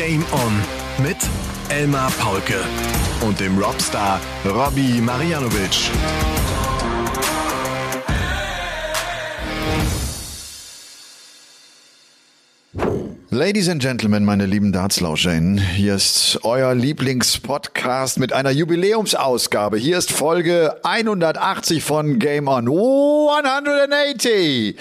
Game On mit Elmar Paulke und dem Rockstar Robbie Marianovic. Ladies and Gentlemen, meine lieben Dartslauscherinnen, hier ist euer Lieblingspodcast mit einer Jubiläumsausgabe. Hier ist Folge 180 von Game On 180.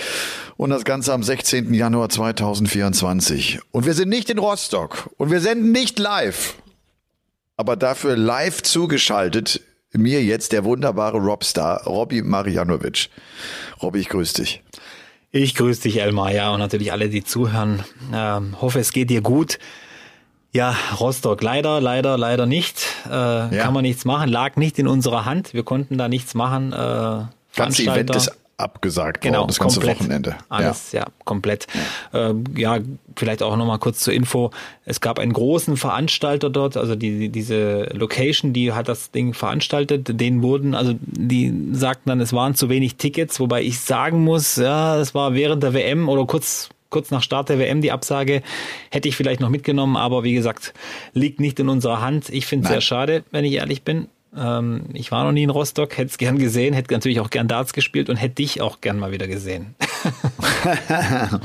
Und das Ganze am 16. Januar 2024. Und wir sind nicht in Rostock und wir senden nicht live. Aber dafür live zugeschaltet mir jetzt der wunderbare Robstar Robby Marianovic. Robby, ich grüße dich. Ich grüße dich, Elmar, ja, und natürlich alle, die zuhören. Ähm, hoffe, es geht dir gut. Ja, Rostock, leider, leider, leider nicht. Äh, ja. Kann man nichts machen. Lag nicht in unserer Hand. Wir konnten da nichts machen. Äh, Ganze Event ist abgesagt genau, worden, das ganze komplett, Wochenende. Alles, ja, ja komplett. Ja. Ähm, ja, vielleicht auch nochmal kurz zur Info. Es gab einen großen Veranstalter dort, also die, diese Location, die hat das Ding veranstaltet, denen wurden, also die sagten dann, es waren zu wenig Tickets, wobei ich sagen muss, ja, es war während der WM oder kurz kurz nach Start der WM die Absage, hätte ich vielleicht noch mitgenommen, aber wie gesagt, liegt nicht in unserer Hand. Ich finde es sehr schade, wenn ich ehrlich bin. Ähm, ich war noch nie in Rostock, hätte es gern gesehen, hätte natürlich auch gern Darts gespielt und hätte dich auch gern mal wieder gesehen.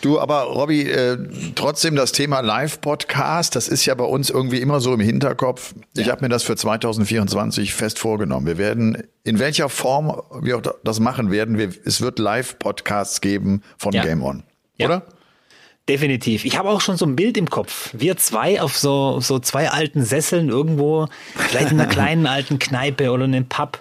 Du, aber Robby, äh, trotzdem das Thema Live-Podcast, das ist ja bei uns irgendwie immer so im Hinterkopf. Ich ja. habe mir das für 2024 fest vorgenommen. Wir werden, in welcher Form wir auch das machen werden, wir, es wird Live-Podcasts geben von ja. Game On, ja. Definitiv. Ich habe auch schon so ein Bild im Kopf. Wir zwei auf so, so zwei alten Sesseln irgendwo, vielleicht in einer kleinen alten Kneipe oder in einem Pub.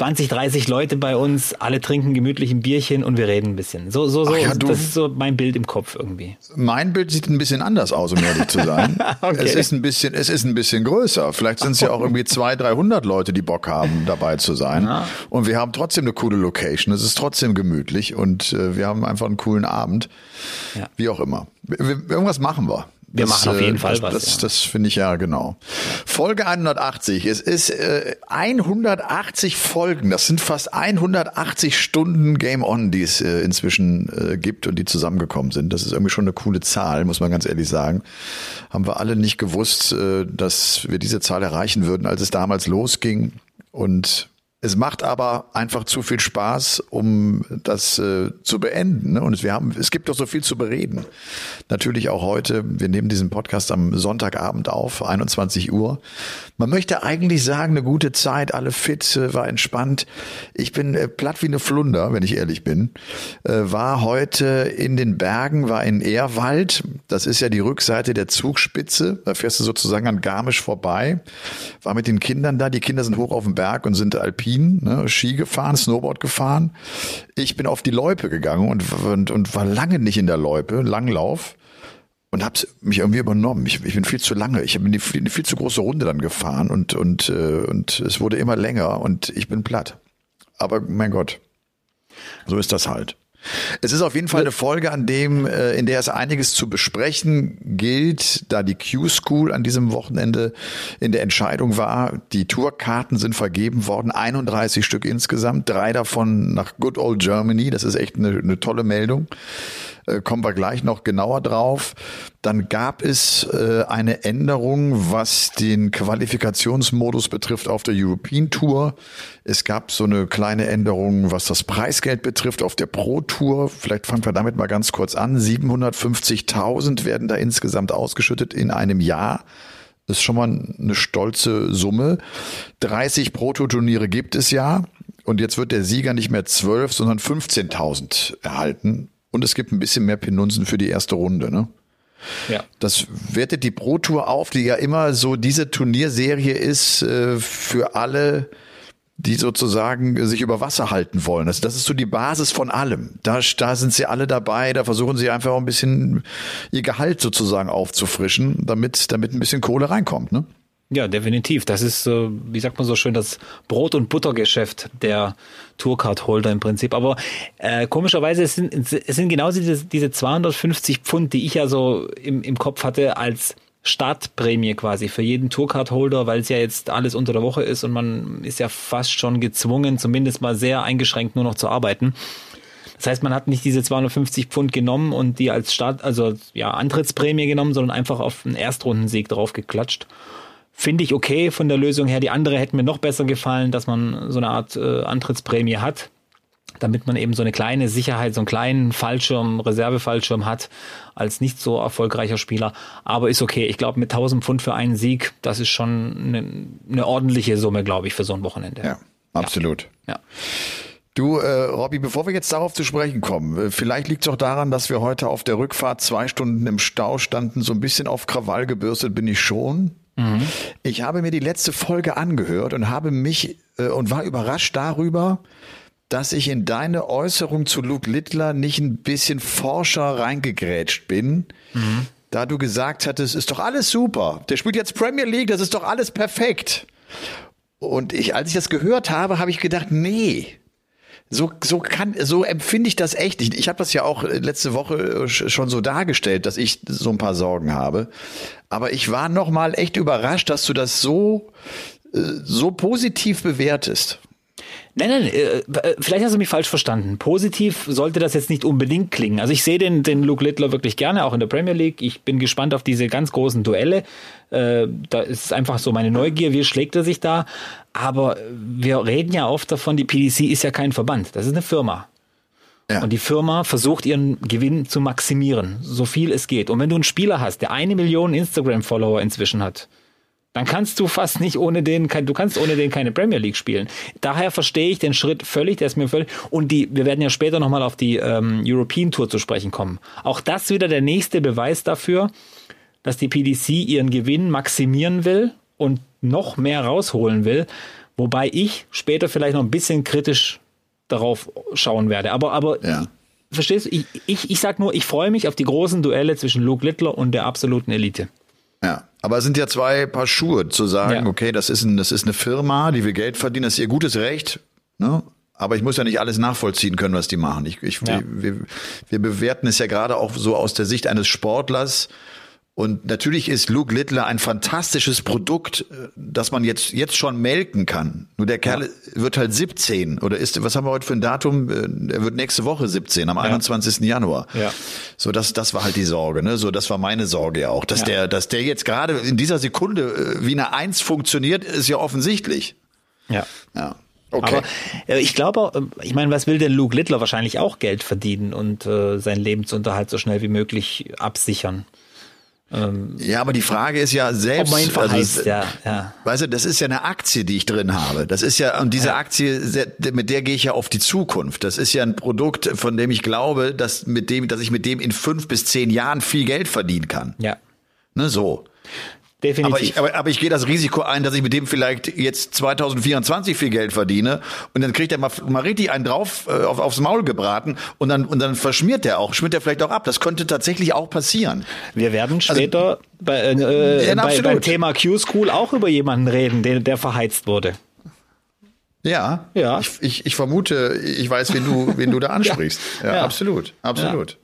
20, 30 Leute bei uns, alle trinken gemütlich ein Bierchen und wir reden ein bisschen. So, so, so. Ja, das ist so mein Bild im Kopf irgendwie. Mein Bild sieht ein bisschen anders aus, um ehrlich zu sein. okay. Es ist ein bisschen, es ist ein bisschen größer. Vielleicht sind es ja auch irgendwie 200, 300 Leute, die Bock haben, dabei zu sein. Ja. Und wir haben trotzdem eine coole Location. Es ist trotzdem gemütlich und äh, wir haben einfach einen coolen Abend. Ja. Wie auch immer. Irgendwas machen wir. Wir das, machen auf jeden äh, Fall das, was. Das, ja. das finde ich ja genau. Folge 180. Es ist äh, 180 Folgen. Das sind fast 180 Stunden Game On, die es äh, inzwischen äh, gibt und die zusammengekommen sind. Das ist irgendwie schon eine coole Zahl, muss man ganz ehrlich sagen. Haben wir alle nicht gewusst, äh, dass wir diese Zahl erreichen würden, als es damals losging. Und es macht aber einfach zu viel Spaß, um das äh, zu beenden. Ne? Und wir haben, es gibt doch so viel zu bereden. Natürlich auch heute. Wir nehmen diesen Podcast am Sonntagabend auf, 21 Uhr. Man möchte eigentlich sagen, eine gute Zeit, alle fit, äh, war entspannt. Ich bin äh, platt wie eine Flunder, wenn ich ehrlich bin. Äh, war heute in den Bergen, war in Ehrwald. Das ist ja die Rückseite der Zugspitze. Da fährst du sozusagen an Garmisch vorbei. War mit den Kindern da. Die Kinder sind hoch auf dem Berg und sind alpin Alpin, ne, Ski gefahren, Snowboard gefahren. Ich bin auf die Loipe gegangen und, und, und war lange nicht in der Loipe, Langlauf und hab's mich irgendwie übernommen. Ich, ich bin viel zu lange. Ich habe eine, eine viel zu große Runde dann gefahren und und äh, und es wurde immer länger und ich bin platt. Aber mein Gott, so ist das halt. Es ist auf jeden Fall eine Folge, an dem, äh, in der es einiges zu besprechen gilt, da die Q-School an diesem Wochenende in der Entscheidung war. Die Tourkarten sind vergeben worden, 31 Stück insgesamt, drei davon nach Good Old Germany. Das ist echt eine, eine tolle Meldung äh, kommen wir gleich noch genauer drauf. Dann gab es äh, eine Änderung, was den Qualifikationsmodus betrifft auf der European Tour. Es gab so eine kleine Änderung, was das Preisgeld betrifft auf der Pro Tour. Vielleicht fangen wir damit mal ganz kurz an. 750.000 werden da insgesamt ausgeschüttet in einem Jahr. Das ist schon mal eine stolze Summe. 30 Proto-Turniere gibt es ja. Und jetzt wird der Sieger nicht mehr 12, sondern 15.000 erhalten. Und es gibt ein bisschen mehr Penunzen für die erste Runde, ne? Ja. Das wertet die Pro Tour auf, die ja immer so diese Turnierserie ist äh, für alle, die sozusagen sich über Wasser halten wollen. Das, das ist so die Basis von allem. Da, da sind sie alle dabei, da versuchen sie einfach auch ein bisschen ihr Gehalt sozusagen aufzufrischen, damit, damit ein bisschen Kohle reinkommt, ne? Ja, definitiv. Das ist, wie sagt man so schön, das Brot- und Buttergeschäft der Tourcard-Holder im Prinzip. Aber äh, komischerweise es sind es sind genauso diese, diese 250 Pfund, die ich ja so im, im Kopf hatte als Startprämie quasi für jeden Tourcard-Holder, weil es ja jetzt alles unter der Woche ist und man ist ja fast schon gezwungen, zumindest mal sehr eingeschränkt nur noch zu arbeiten. Das heißt, man hat nicht diese 250 Pfund genommen und die als Start, also ja, Antrittsprämie genommen, sondern einfach auf einen Erstrundensieg drauf geklatscht. Finde ich okay von der Lösung her. Die andere hätte mir noch besser gefallen, dass man so eine Art äh, Antrittsprämie hat damit man eben so eine kleine Sicherheit, so einen kleinen Fallschirm, Reservefallschirm hat als nicht so erfolgreicher Spieler. Aber ist okay. Ich glaube, mit 1000 Pfund für einen Sieg, das ist schon eine, eine ordentliche Summe, glaube ich, für so ein Wochenende. Ja, absolut. Ja. ja. Du, äh, Robby, bevor wir jetzt darauf zu sprechen kommen, äh, vielleicht liegt es auch daran, dass wir heute auf der Rückfahrt zwei Stunden im Stau standen. So ein bisschen auf Krawall gebürstet bin ich schon. Mhm. Ich habe mir die letzte Folge angehört und habe mich äh, und war überrascht darüber, dass ich in deine Äußerung zu Luke Littler nicht ein bisschen forscher reingegrätscht bin. Mhm. Da du gesagt hattest, ist doch alles super. Der spielt jetzt Premier League, das ist doch alles perfekt. Und ich, als ich das gehört habe, habe ich gedacht, nee, so, so kann, so empfinde ich das echt nicht. Ich habe das ja auch letzte Woche schon so dargestellt, dass ich so ein paar Sorgen habe. Aber ich war noch mal echt überrascht, dass du das so, äh, so positiv bewertest. Nein, nein, äh, äh, vielleicht hast du mich falsch verstanden. Positiv sollte das jetzt nicht unbedingt klingen. Also ich sehe den, den Luke Littler wirklich gerne, auch in der Premier League. Ich bin gespannt auf diese ganz großen Duelle. Äh, da ist einfach so meine Neugier, wie schlägt er sich da? Aber wir reden ja oft davon, die PDC ist ja kein Verband, das ist eine Firma. Ja. Und die Firma versucht ihren Gewinn zu maximieren, so viel es geht. Und wenn du einen Spieler hast, der eine Million Instagram-Follower inzwischen hat, dann kannst du fast nicht ohne den, du kannst ohne den keine Premier League spielen. Daher verstehe ich den Schritt völlig, der ist mir völlig, und die, wir werden ja später nochmal auf die ähm, European Tour zu sprechen kommen. Auch das wieder der nächste Beweis dafür, dass die PDC ihren Gewinn maximieren will und noch mehr rausholen will, wobei ich später vielleicht noch ein bisschen kritisch darauf schauen werde. Aber, aber ja. verstehst du, ich, ich, ich sag nur, ich freue mich auf die großen Duelle zwischen Luke Littler und der absoluten Elite. Ja, aber es sind ja zwei Paar Schuhe zu sagen, ja. okay, das ist, ein, das ist eine Firma, die will Geld verdienen, das ist ihr gutes Recht, ne? Aber ich muss ja nicht alles nachvollziehen können, was die machen. Ich, ich, ja. wir, wir bewerten es ja gerade auch so aus der Sicht eines Sportlers, und natürlich ist Luke Littler ein fantastisches Produkt, äh, das man jetzt, jetzt schon melken kann. Nur der Kerl ja. wird halt 17 oder ist, was haben wir heute für ein Datum? Äh, er wird nächste Woche 17, am ja. 21. Januar. Ja. So, das, das war halt die Sorge, ne? So, das war meine Sorge ja auch. Dass ja. der, dass der jetzt gerade in dieser Sekunde äh, wie eine Eins funktioniert, ist ja offensichtlich. Ja. Ja. Okay. Aber ich glaube, ich meine, was will denn Luke Littler wahrscheinlich auch Geld verdienen und äh, seinen Lebensunterhalt so schnell wie möglich absichern? Ähm, ja, aber die Frage ist ja selbst, ob man also, ja, ja. weißt du, das ist ja eine Aktie, die ich drin habe. Das ist ja und diese ja. Aktie, mit der gehe ich ja auf die Zukunft. Das ist ja ein Produkt, von dem ich glaube, dass mit dem, dass ich mit dem in fünf bis zehn Jahren viel Geld verdienen kann. Ja. Ne, so. Definitiv. Aber ich, aber, aber ich gehe das Risiko ein, dass ich mit dem vielleicht jetzt 2024 viel Geld verdiene und dann kriegt er mal, mal richtig einen drauf äh, auf, aufs Maul gebraten und dann und dann verschmiert er auch, schmiert er vielleicht auch ab. Das könnte tatsächlich auch passieren. Wir werden also später also, bei, äh, ja, bei, beim Thema Q-School auch über jemanden reden, der, der verheizt wurde. Ja, ja. Ich, ich, ich vermute, ich weiß, wen du, wen du da ansprichst. ja, ja, absolut, absolut. Ja.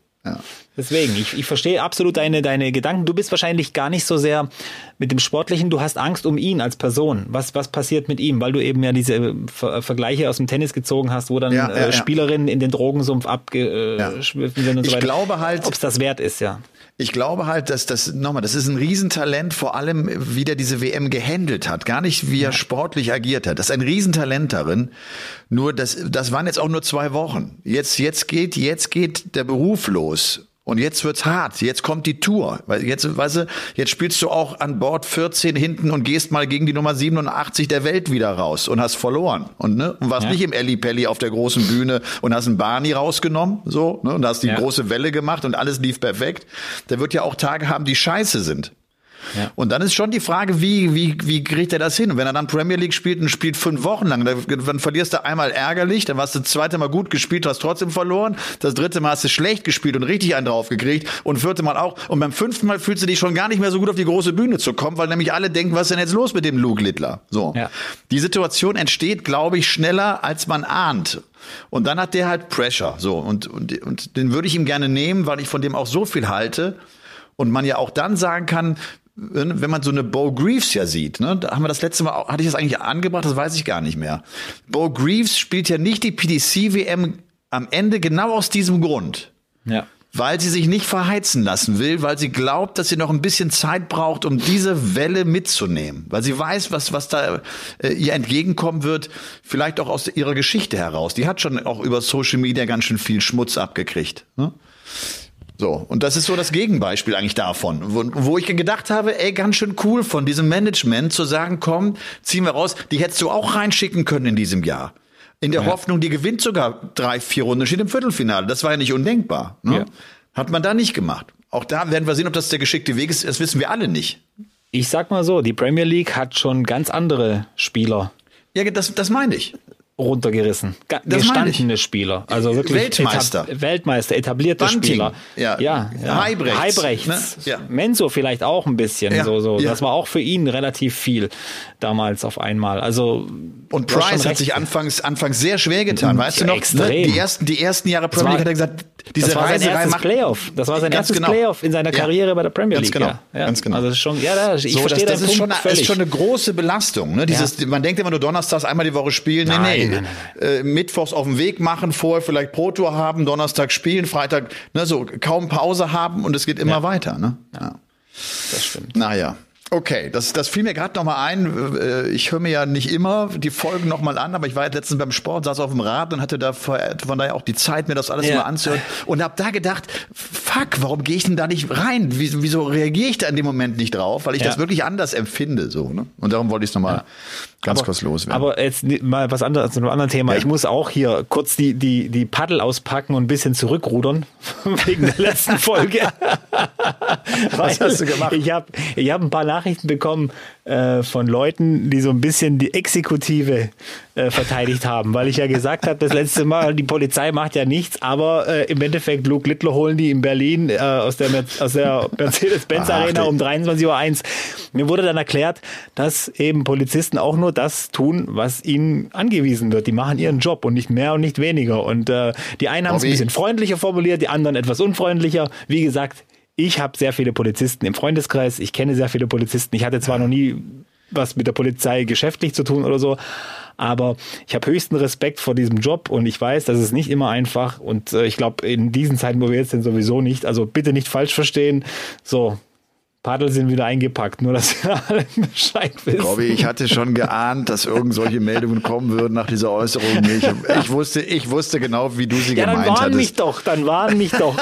Deswegen, ich, ich verstehe absolut deine, deine Gedanken. Du bist wahrscheinlich gar nicht so sehr mit dem Sportlichen, du hast Angst um ihn als Person. Was, was passiert mit ihm? Weil du eben ja diese äh, Ver Vergleiche aus dem Tennis gezogen hast, wo dann ja, ja, äh, Spielerinnen in den Drogensumpf abgeschwiffen sind und ich so weiter. Ich glaube halt. Ob es das wert ist, ja. Ich glaube halt, dass das, nochmal, das ist ein Riesentalent, vor allem wie der diese WM gehandelt hat. Gar nicht, wie er sportlich agiert hat. Das ist ein Riesentalent darin. Nur, das, das waren jetzt auch nur zwei Wochen. Jetzt, jetzt geht, jetzt geht der Beruf los. Und jetzt wird's hart. Jetzt kommt die Tour. Weil jetzt, weißt du, jetzt spielst du auch an Bord 14 hinten und gehst mal gegen die Nummer 87 der Welt wieder raus und hast verloren. Und, ne, und warst ja. nicht im Elli Pelli auf der großen Bühne und hast einen Barney rausgenommen, so, ne, und hast die ja. große Welle gemacht und alles lief perfekt. Der wird ja auch Tage haben, die scheiße sind. Ja. Und dann ist schon die Frage, wie, wie, wie kriegt er das hin? Und wenn er dann Premier League spielt und spielt fünf Wochen lang, dann, verlierst du einmal ärgerlich, dann warst du das zweite Mal gut gespielt, hast trotzdem verloren, das dritte Mal hast du schlecht gespielt und richtig einen draufgekriegt und vierte Mal auch. Und beim fünften Mal fühlst du dich schon gar nicht mehr so gut auf die große Bühne zu kommen, weil nämlich alle denken, was ist denn jetzt los mit dem Luke Littler? So. Ja. Die Situation entsteht, glaube ich, schneller, als man ahnt. Und dann hat der halt Pressure, so. Und, und, und den würde ich ihm gerne nehmen, weil ich von dem auch so viel halte. Und man ja auch dann sagen kann, wenn man so eine Bo Greaves ja sieht, ne, da haben wir das letzte Mal, hatte ich das eigentlich angebracht, das weiß ich gar nicht mehr. Bo Greaves spielt ja nicht die PDC WM am Ende genau aus diesem Grund. Ja. Weil sie sich nicht verheizen lassen will, weil sie glaubt, dass sie noch ein bisschen Zeit braucht, um diese Welle mitzunehmen. Weil sie weiß, was, was da äh, ihr entgegenkommen wird, vielleicht auch aus ihrer Geschichte heraus. Die hat schon auch über Social Media ganz schön viel Schmutz abgekriegt. Ne? So, und das ist so das Gegenbeispiel eigentlich davon, wo, wo ich gedacht habe, ey, ganz schön cool von diesem Management zu sagen, komm, ziehen wir raus, die hättest du auch reinschicken können in diesem Jahr. In der Ja. Hoffnung, die gewinnt sogar drei, vier Runden, steht im Viertelfinale. Das war ja nicht undenkbar. Ne? Ja. Hat man da nicht gemacht. Auch da werden wir sehen, ob das der geschickte Weg ist. Das wissen wir alle nicht. Ich sag mal so, die Premier League hat schon ganz andere Spieler Ja, das, das meine ich. Runtergerissen. Ga Das meine ich. gestandene Spieler. Also wirklich Weltmeister. Etab Weltmeister, etablierte Bunting. Spieler. Ja. ja, ja. Heibrechts, Heibrechts. ne? Ja. Menzo vielleicht auch ein bisschen. Ja, So, so. ja. Das war auch für ihn relativ viel damals auf einmal. Also Und Price hat sich anfangs, anfangs sehr schwer getan. Weißt du noch? extrem. Ne? Die ersten, die ersten Jahre Premier League hat er gesagt, diese das war sein erstes macht Playoff. Das war sein Ganz erstes genau. Playoff in seiner Ja. Karriere bei der Premier Ganz League. genau. Ja. Ja. Ganz genau. Also schon, ja, da- ich so, verstehe das, das ist, Punkt schon, völlig. ist schon eine große Belastung. Ne? Dieses, Man denkt immer nur donnerstags einmal die Woche spielen. Nee, Nein, nein, Äh, Mittwochs auf den Weg machen, vorher vielleicht Pro-Tour haben, Donnerstag spielen, Freitag ne, so kaum Pause haben und es geht immer weiter. Ne? Ja. das stimmt. Naja. Okay, das, das fiel mir gerade noch mal ein. Äh, Ich höre mir ja nicht immer die Folgen noch mal an, aber ich war jetzt letztens beim Sport, saß auf dem Rad und hatte da vor- von daher auch die Zeit, mir das alles Ja. mal anzuhören und habe da gedacht, fuck, warum gehe ich denn da nicht rein? Wieso, wieso reagiere ich da in dem Moment nicht drauf? Weil ich Ja. das wirklich anders empfinde, so. Ne? Und darum wollte ich es noch mal ganz kurz loswerden. Aber jetzt mal was anderes zu einem anderen Thema. Ja. Ich muss auch hier kurz die, die, die Paddel auspacken und ein bisschen zurückrudern wegen der letzten Folge. Was hast du gemacht? Ich habe ich hab ein paar Nachrichten bekommen äh, von Leuten, die so ein bisschen die Exekutive äh, verteidigt haben, weil ich ja gesagt habe, das letzte Mal, die Polizei macht ja nichts, aber äh, im Endeffekt Luke Littler holen die in Berlin äh, aus der, aus der Mercedes-Benz Ach, Arena die- um 23.01 Uhr. Mir wurde dann erklärt, dass eben Polizisten auch nur das tun, was ihnen angewiesen wird. Die machen ihren Job und nicht mehr und nicht weniger. Und äh, die einen haben es ein bisschen freundlicher formuliert, die anderen etwas unfreundlicher. Wie gesagt, ich habe sehr viele Polizisten im Freundeskreis. Ich kenne sehr viele Polizisten. Ich hatte zwar noch nie was mit der Polizei geschäftlich zu tun oder so, aber ich habe höchsten Respekt vor diesem Job und ich weiß, das ist nicht immer einfach und äh, ich glaube, in diesen Zeiten, wo wir jetzt sind, sowieso nicht. Also bitte nicht falsch verstehen. So, Paddel sind wieder eingepackt, nur dass ihr alle Bescheid wisst. Robby, ich hatte schon geahnt, dass irgend solche Meldungen kommen würden nach dieser Äußerung. Ich, ich wusste, ich wusste genau, wie du sie ja, dann gemeint warn mich hattest. doch, dann warn mich doch.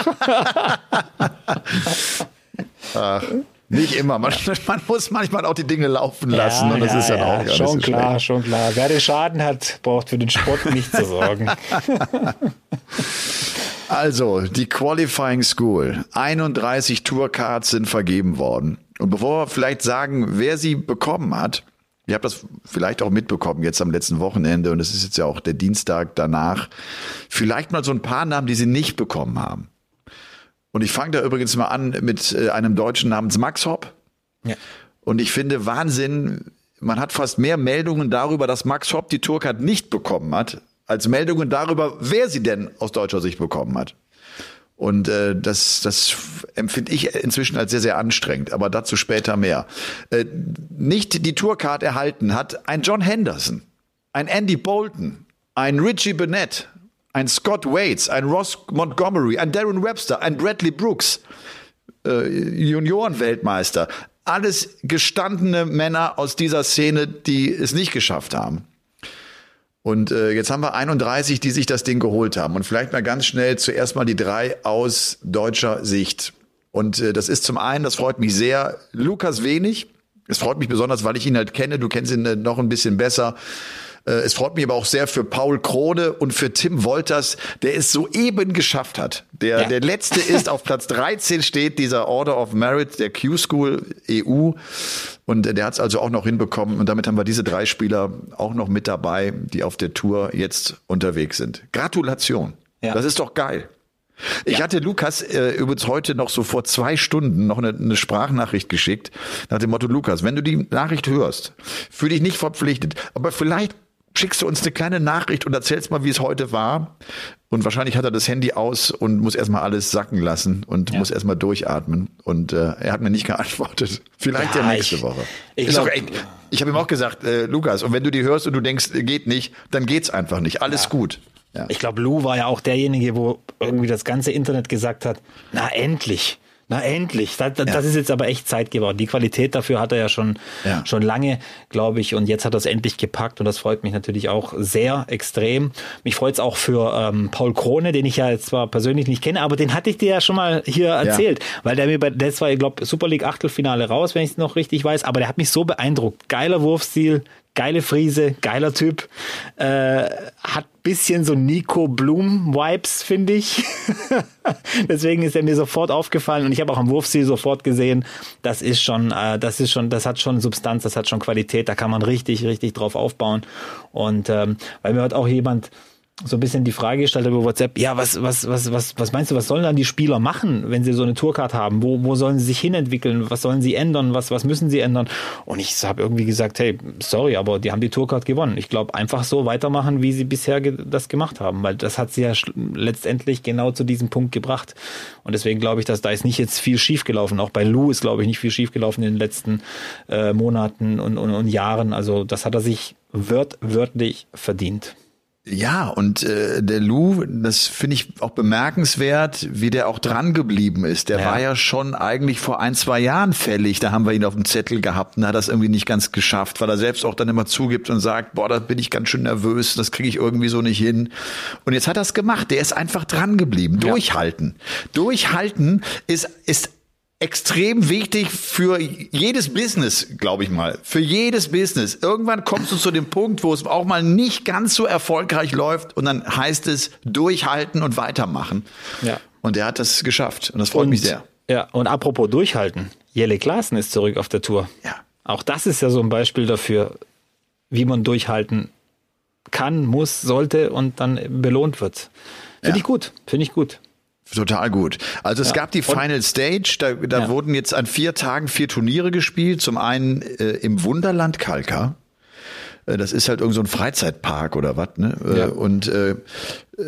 Nicht immer. Man, man muss manchmal auch die Dinge laufen lassen und das ist dann auch nicht schon klar, schlecht. schon klar. Wer den Schaden hat, braucht für den Sport nicht zu sorgen. Also, die Qualifying School. 31 Tourcards sind vergeben worden. Und bevor wir vielleicht sagen, wer sie bekommen hat, ihr habt das vielleicht auch mitbekommen jetzt am letzten Wochenende und es ist jetzt ja auch der Dienstag danach, vielleicht mal so ein paar Namen, die sie nicht bekommen haben. Und ich fange da übrigens mal an mit äh, einem Deutschen namens Max Hopp. Ja. Und ich finde Wahnsinn, man hat fast mehr Meldungen darüber, dass Max Hopp die Tourcard nicht bekommen hat, als Meldungen darüber, wer sie denn aus deutscher Sicht bekommen hat. Und äh, das, das empfinde ich inzwischen als sehr, sehr anstrengend, aber dazu später mehr. Äh, nicht die Tourcard erhalten hat ein John Henderson, ein Andy Bolton, ein Richie Burnett, ein Scott Waits, ein Ross Montgomery, ein Darren Webster, ein Bradley Brooks, äh, Juniorenweltmeister. Alles gestandene Männer aus dieser Szene, die es nicht geschafft haben. Und äh, jetzt haben wir 31, die sich das Ding geholt haben. Und vielleicht mal ganz schnell zuerst mal die drei aus deutscher Sicht. Und äh, das ist zum einen, das freut mich sehr, Lukas Wenig. Es freut mich besonders, weil ich ihn halt kenne. Du kennst ihn äh, noch ein bisschen besser. Äh, Es freut mich aber auch sehr für Paul Krone und für Tim Wolters, der es soeben geschafft hat. Der, Ja. der letzte ist auf Platz 13 steht dieser Order of Merit der Q-School EU. Und der hat es also auch noch hinbekommen. Und damit haben wir diese drei Spieler auch noch mit dabei, die auf der Tour jetzt unterwegs sind. Gratulation. Ja. Das ist doch geil. Ich hatte Lukas äh, übrigens heute noch so vor zwei Stunden noch eine, eine Sprachnachricht geschickt nach dem Motto Lukas, wenn du die Nachricht hörst, fühl dich nicht verpflichtet, aber vielleicht schickst du uns eine kleine Nachricht und erzählst mal, wie es heute war. Und wahrscheinlich hat er das Handy aus und muss erstmal alles sacken lassen und muss erstmal durchatmen. Und äh, er hat mir nicht geantwortet. Vielleicht Ja, ja nächste ich- Woche. ich glaub- ey, ich habe ihm auch gesagt, äh, Lukas, und wenn du die hörst und du denkst, äh, geht nicht, dann geht's einfach nicht. Alles gut. Ja. Ich glaube, Lou war ja auch derjenige, wo irgendwie das ganze Internet gesagt hat, na endlich. Na endlich, das, das ja. ist jetzt aber echt Zeit geworden. Die Qualität dafür hat er ja schon ja. schon lange, glaube ich, und jetzt hat er es endlich gepackt und das freut mich natürlich auch sehr extrem. Mich freut es auch für ähm, Paul Krone, den ich ja jetzt zwar persönlich nicht kenne, aber den hatte ich dir ja schon mal hier erzählt, ja. weil der mir bei der war, ich glaube, Super League Achtelfinale raus, wenn ich es noch richtig weiß, aber der hat mich so beeindruckt. Geiler Wurfstil, geile Friese, geiler Typ, äh, hat bisschen so Nico Blum Vibes, finde ich. Deswegen ist er mir sofort aufgefallen und ich habe auch am Wurfstil sofort gesehen, das ist schon, äh, das ist schon, das hat schon Substanz, das hat schon Qualität, da kann man richtig, richtig drauf aufbauen. Und ähm, weil mir hat auch jemand so ein bisschen die Frage gestellt über WhatsApp, ja, was, was, was, was, was meinst du, was sollen dann die Spieler machen, wenn sie so eine Tourcard haben? Wo, wo sollen sie sich hinentwickeln? Was sollen sie ändern? Was, was müssen sie ändern? Und ich habe irgendwie gesagt, hey, sorry, aber die haben die Tourcard gewonnen. Ich glaube, einfach so weitermachen, wie sie bisher ge das gemacht haben, weil das hat sie ja letztendlich genau zu diesem Punkt gebracht. Und deswegen glaube ich, dass da ist nicht jetzt viel schiefgelaufen. Auch bei Lou ist, glaube ich, nicht viel schiefgelaufen in den letzten äh, Monaten und, und, und Jahren. Also das hat er sich wört, wörtlich verdient. Ja, und äh, der Lou, das finde ich auch bemerkenswert, wie der auch dran geblieben ist. Der ja. war ja schon eigentlich vor ein, zwei Jahren fällig. Da haben wir ihn auf dem Zettel gehabt und hat das irgendwie nicht ganz geschafft, weil er selbst auch dann immer zugibt und sagt, boah, da bin ich ganz schön nervös, das kriege ich irgendwie so nicht hin. Und jetzt hat er es gemacht. Der ist einfach dran geblieben. Ja. Durchhalten. Durchhalten ist, ist extrem wichtig für jedes Business, glaube ich mal. Für jedes Business. Irgendwann kommst du zu dem Punkt, wo es auch mal nicht ganz so erfolgreich läuft und dann heißt es durchhalten und weitermachen. Ja. Und er hat das geschafft und das freut und, mich sehr. Ja, und apropos durchhalten. Jelle Klaassen ist zurück auf der Tour. Ja. Auch das ist ja so ein Beispiel dafür, wie man durchhalten kann, muss, sollte und dann belohnt wird. Finde ja. ich gut. Finde ich gut. Total gut. Also es ja. gab die Final Stage, da, da ja. wurden jetzt an vier Tagen vier Turniere gespielt. Zum einen äh, im Wunderland Kalka. Äh, das ist halt irgend so ein Freizeitpark oder was, ne? Äh, ja. Und äh,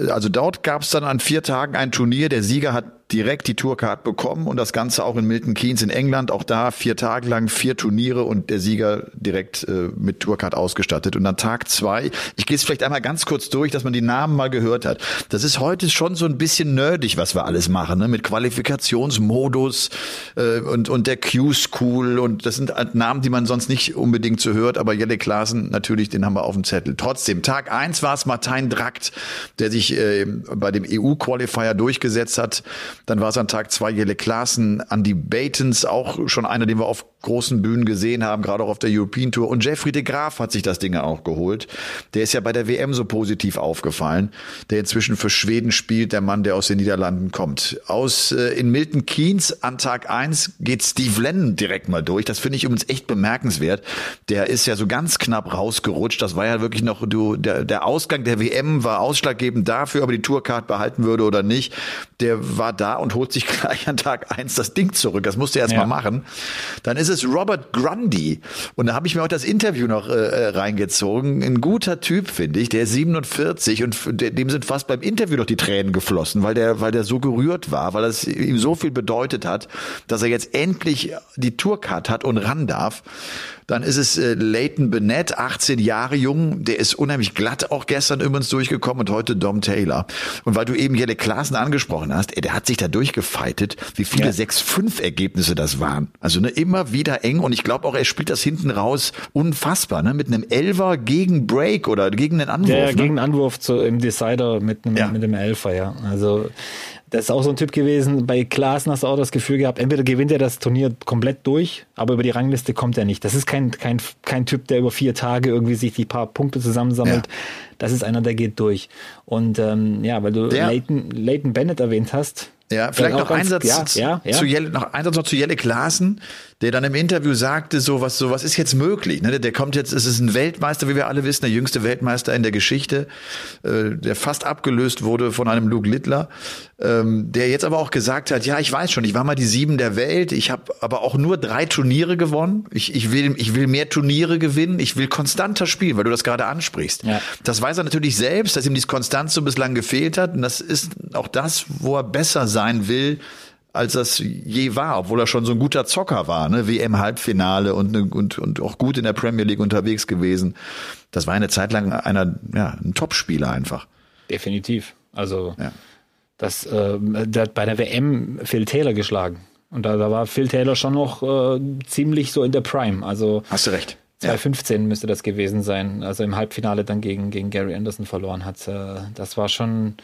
also dort gab es dann an vier Tagen ein Turnier. Der Sieger hat direkt die Tourcard bekommen und das Ganze auch in Milton Keynes in England. Auch da vier Tage lang vier Turniere und der Sieger direkt äh, mit Tourcard ausgestattet. Und dann Tag zwei, ich gehe es vielleicht einmal ganz kurz durch, dass man die Namen mal gehört hat. Das ist heute schon so ein bisschen nerdig, was wir alles machen, ne? mit Qualifikationsmodus äh, und, und der Q-School und das sind halt Namen, die man sonst nicht unbedingt so hört, aber Jelle Klaassen natürlich, den haben wir auf dem Zettel. Trotzdem, Tag eins war es Martin Drakt, der sich äh, bei dem EU-Qualifier durchgesetzt hat. Dann war es an Tag zwei Jelle Klaassen, Andy Batens, auch schon einer, den wir auf großen Bühnen gesehen haben, gerade auch auf der European Tour. Und Jeffrey de Graaf hat sich das Ding auch geholt. Der ist ja bei der WM so positiv aufgefallen, der inzwischen für Schweden spielt, der Mann, der aus den Niederlanden kommt. Aus äh, in Milton Keynes an Tag eins geht Steve Lennon direkt mal durch. Das finde ich übrigens echt bemerkenswert. Der ist ja so ganz knapp rausgerutscht. Das war ja wirklich noch du, der, der Ausgang der WM war ausschlaggebend dafür, ob er die Tourcard behalten würde oder nicht. Der war da und holt sich gleich an Tag eins das Ding zurück. Das musste er erst ja. mal machen. Dann ist es Robert Grundy. Und da habe ich mir auch das Interview noch äh, äh reingezogen. Ein guter Typ, finde ich. Der ist 47 und dem sind fast beim Interview noch die Tränen geflossen, weil der, weil der so gerührt war, weil das ihm so viel bedeutet hat, dass er jetzt endlich die Tourcard hat und ran darf. Dann ist es äh, Leighton Bennett, 18 Jahre jung. Der ist unheimlich glatt auch gestern übrigens durchgekommen und heute Dom Taylor. Und weil du eben Jelle Klaassen angesprochen hast, ey, der hat sich da durchgefeitet, wie viele ja. 6-5-Ergebnisse das waren. Also ne, immer wieder eng und ich glaube auch, er spielt das hinten raus unfassbar, ne? Mit einem Elver gegen Break oder gegen einen Anwurf. Ja, ja ne? gegen einen Anwurf zu, im Decider mit einem, ja. mit einem Elfer, ja. Also das ist auch so ein Typ gewesen. Bei Klaassen hast du auch das Gefühl gehabt, entweder gewinnt er das Turnier komplett durch, aber über die Rangliste kommt er nicht. Das ist kein, kein, kein Typ, der über vier Tage irgendwie sich die paar Punkte zusammensammelt. Ja. Das ist einer, der geht durch. Und ähm, ja, weil du Leighton, Leighton Bennett erwähnt hast, ja, vielleicht noch ein Satz ja, ja, ja. zu Jelle, noch ein Satz noch zu Jelle Klaassen, der dann im Interview sagte, so was, so was ist jetzt möglich. Ne? Der kommt jetzt, es ist ein Weltmeister, wie wir alle wissen, der jüngste Weltmeister in der Geschichte, äh, der fast abgelöst wurde von einem Luke Littler, ähm, der jetzt aber auch gesagt hat, ja, ich weiß schon, ich war mal die Sieben der Welt, ich habe aber auch nur drei Turniere gewonnen. Ich, ich will, ich will mehr Turniere gewinnen, ich will konstanter spielen, weil du das gerade ansprichst. Ja. Das weiß er natürlich selbst, dass ihm dies Konstanz so bislang gefehlt hat. Und das ist auch das, wo er besser sein will, als das je war, obwohl er schon so ein guter Zocker war, ne? WM-Halbfinale und, ne, und, und auch gut in der Premier League unterwegs gewesen. Das war eine Zeit lang einer, ja, ein Topspieler einfach. Definitiv. Also ja. das, äh, der hat bei der WM Phil Taylor geschlagen. Und da, da war Phil Taylor schon noch äh, ziemlich so in der Prime. Also hast du recht. 2015 ja. müsste das gewesen sein, also im Halbfinale dann gegen, gegen Gary Anderson verloren hat. Äh, das war schon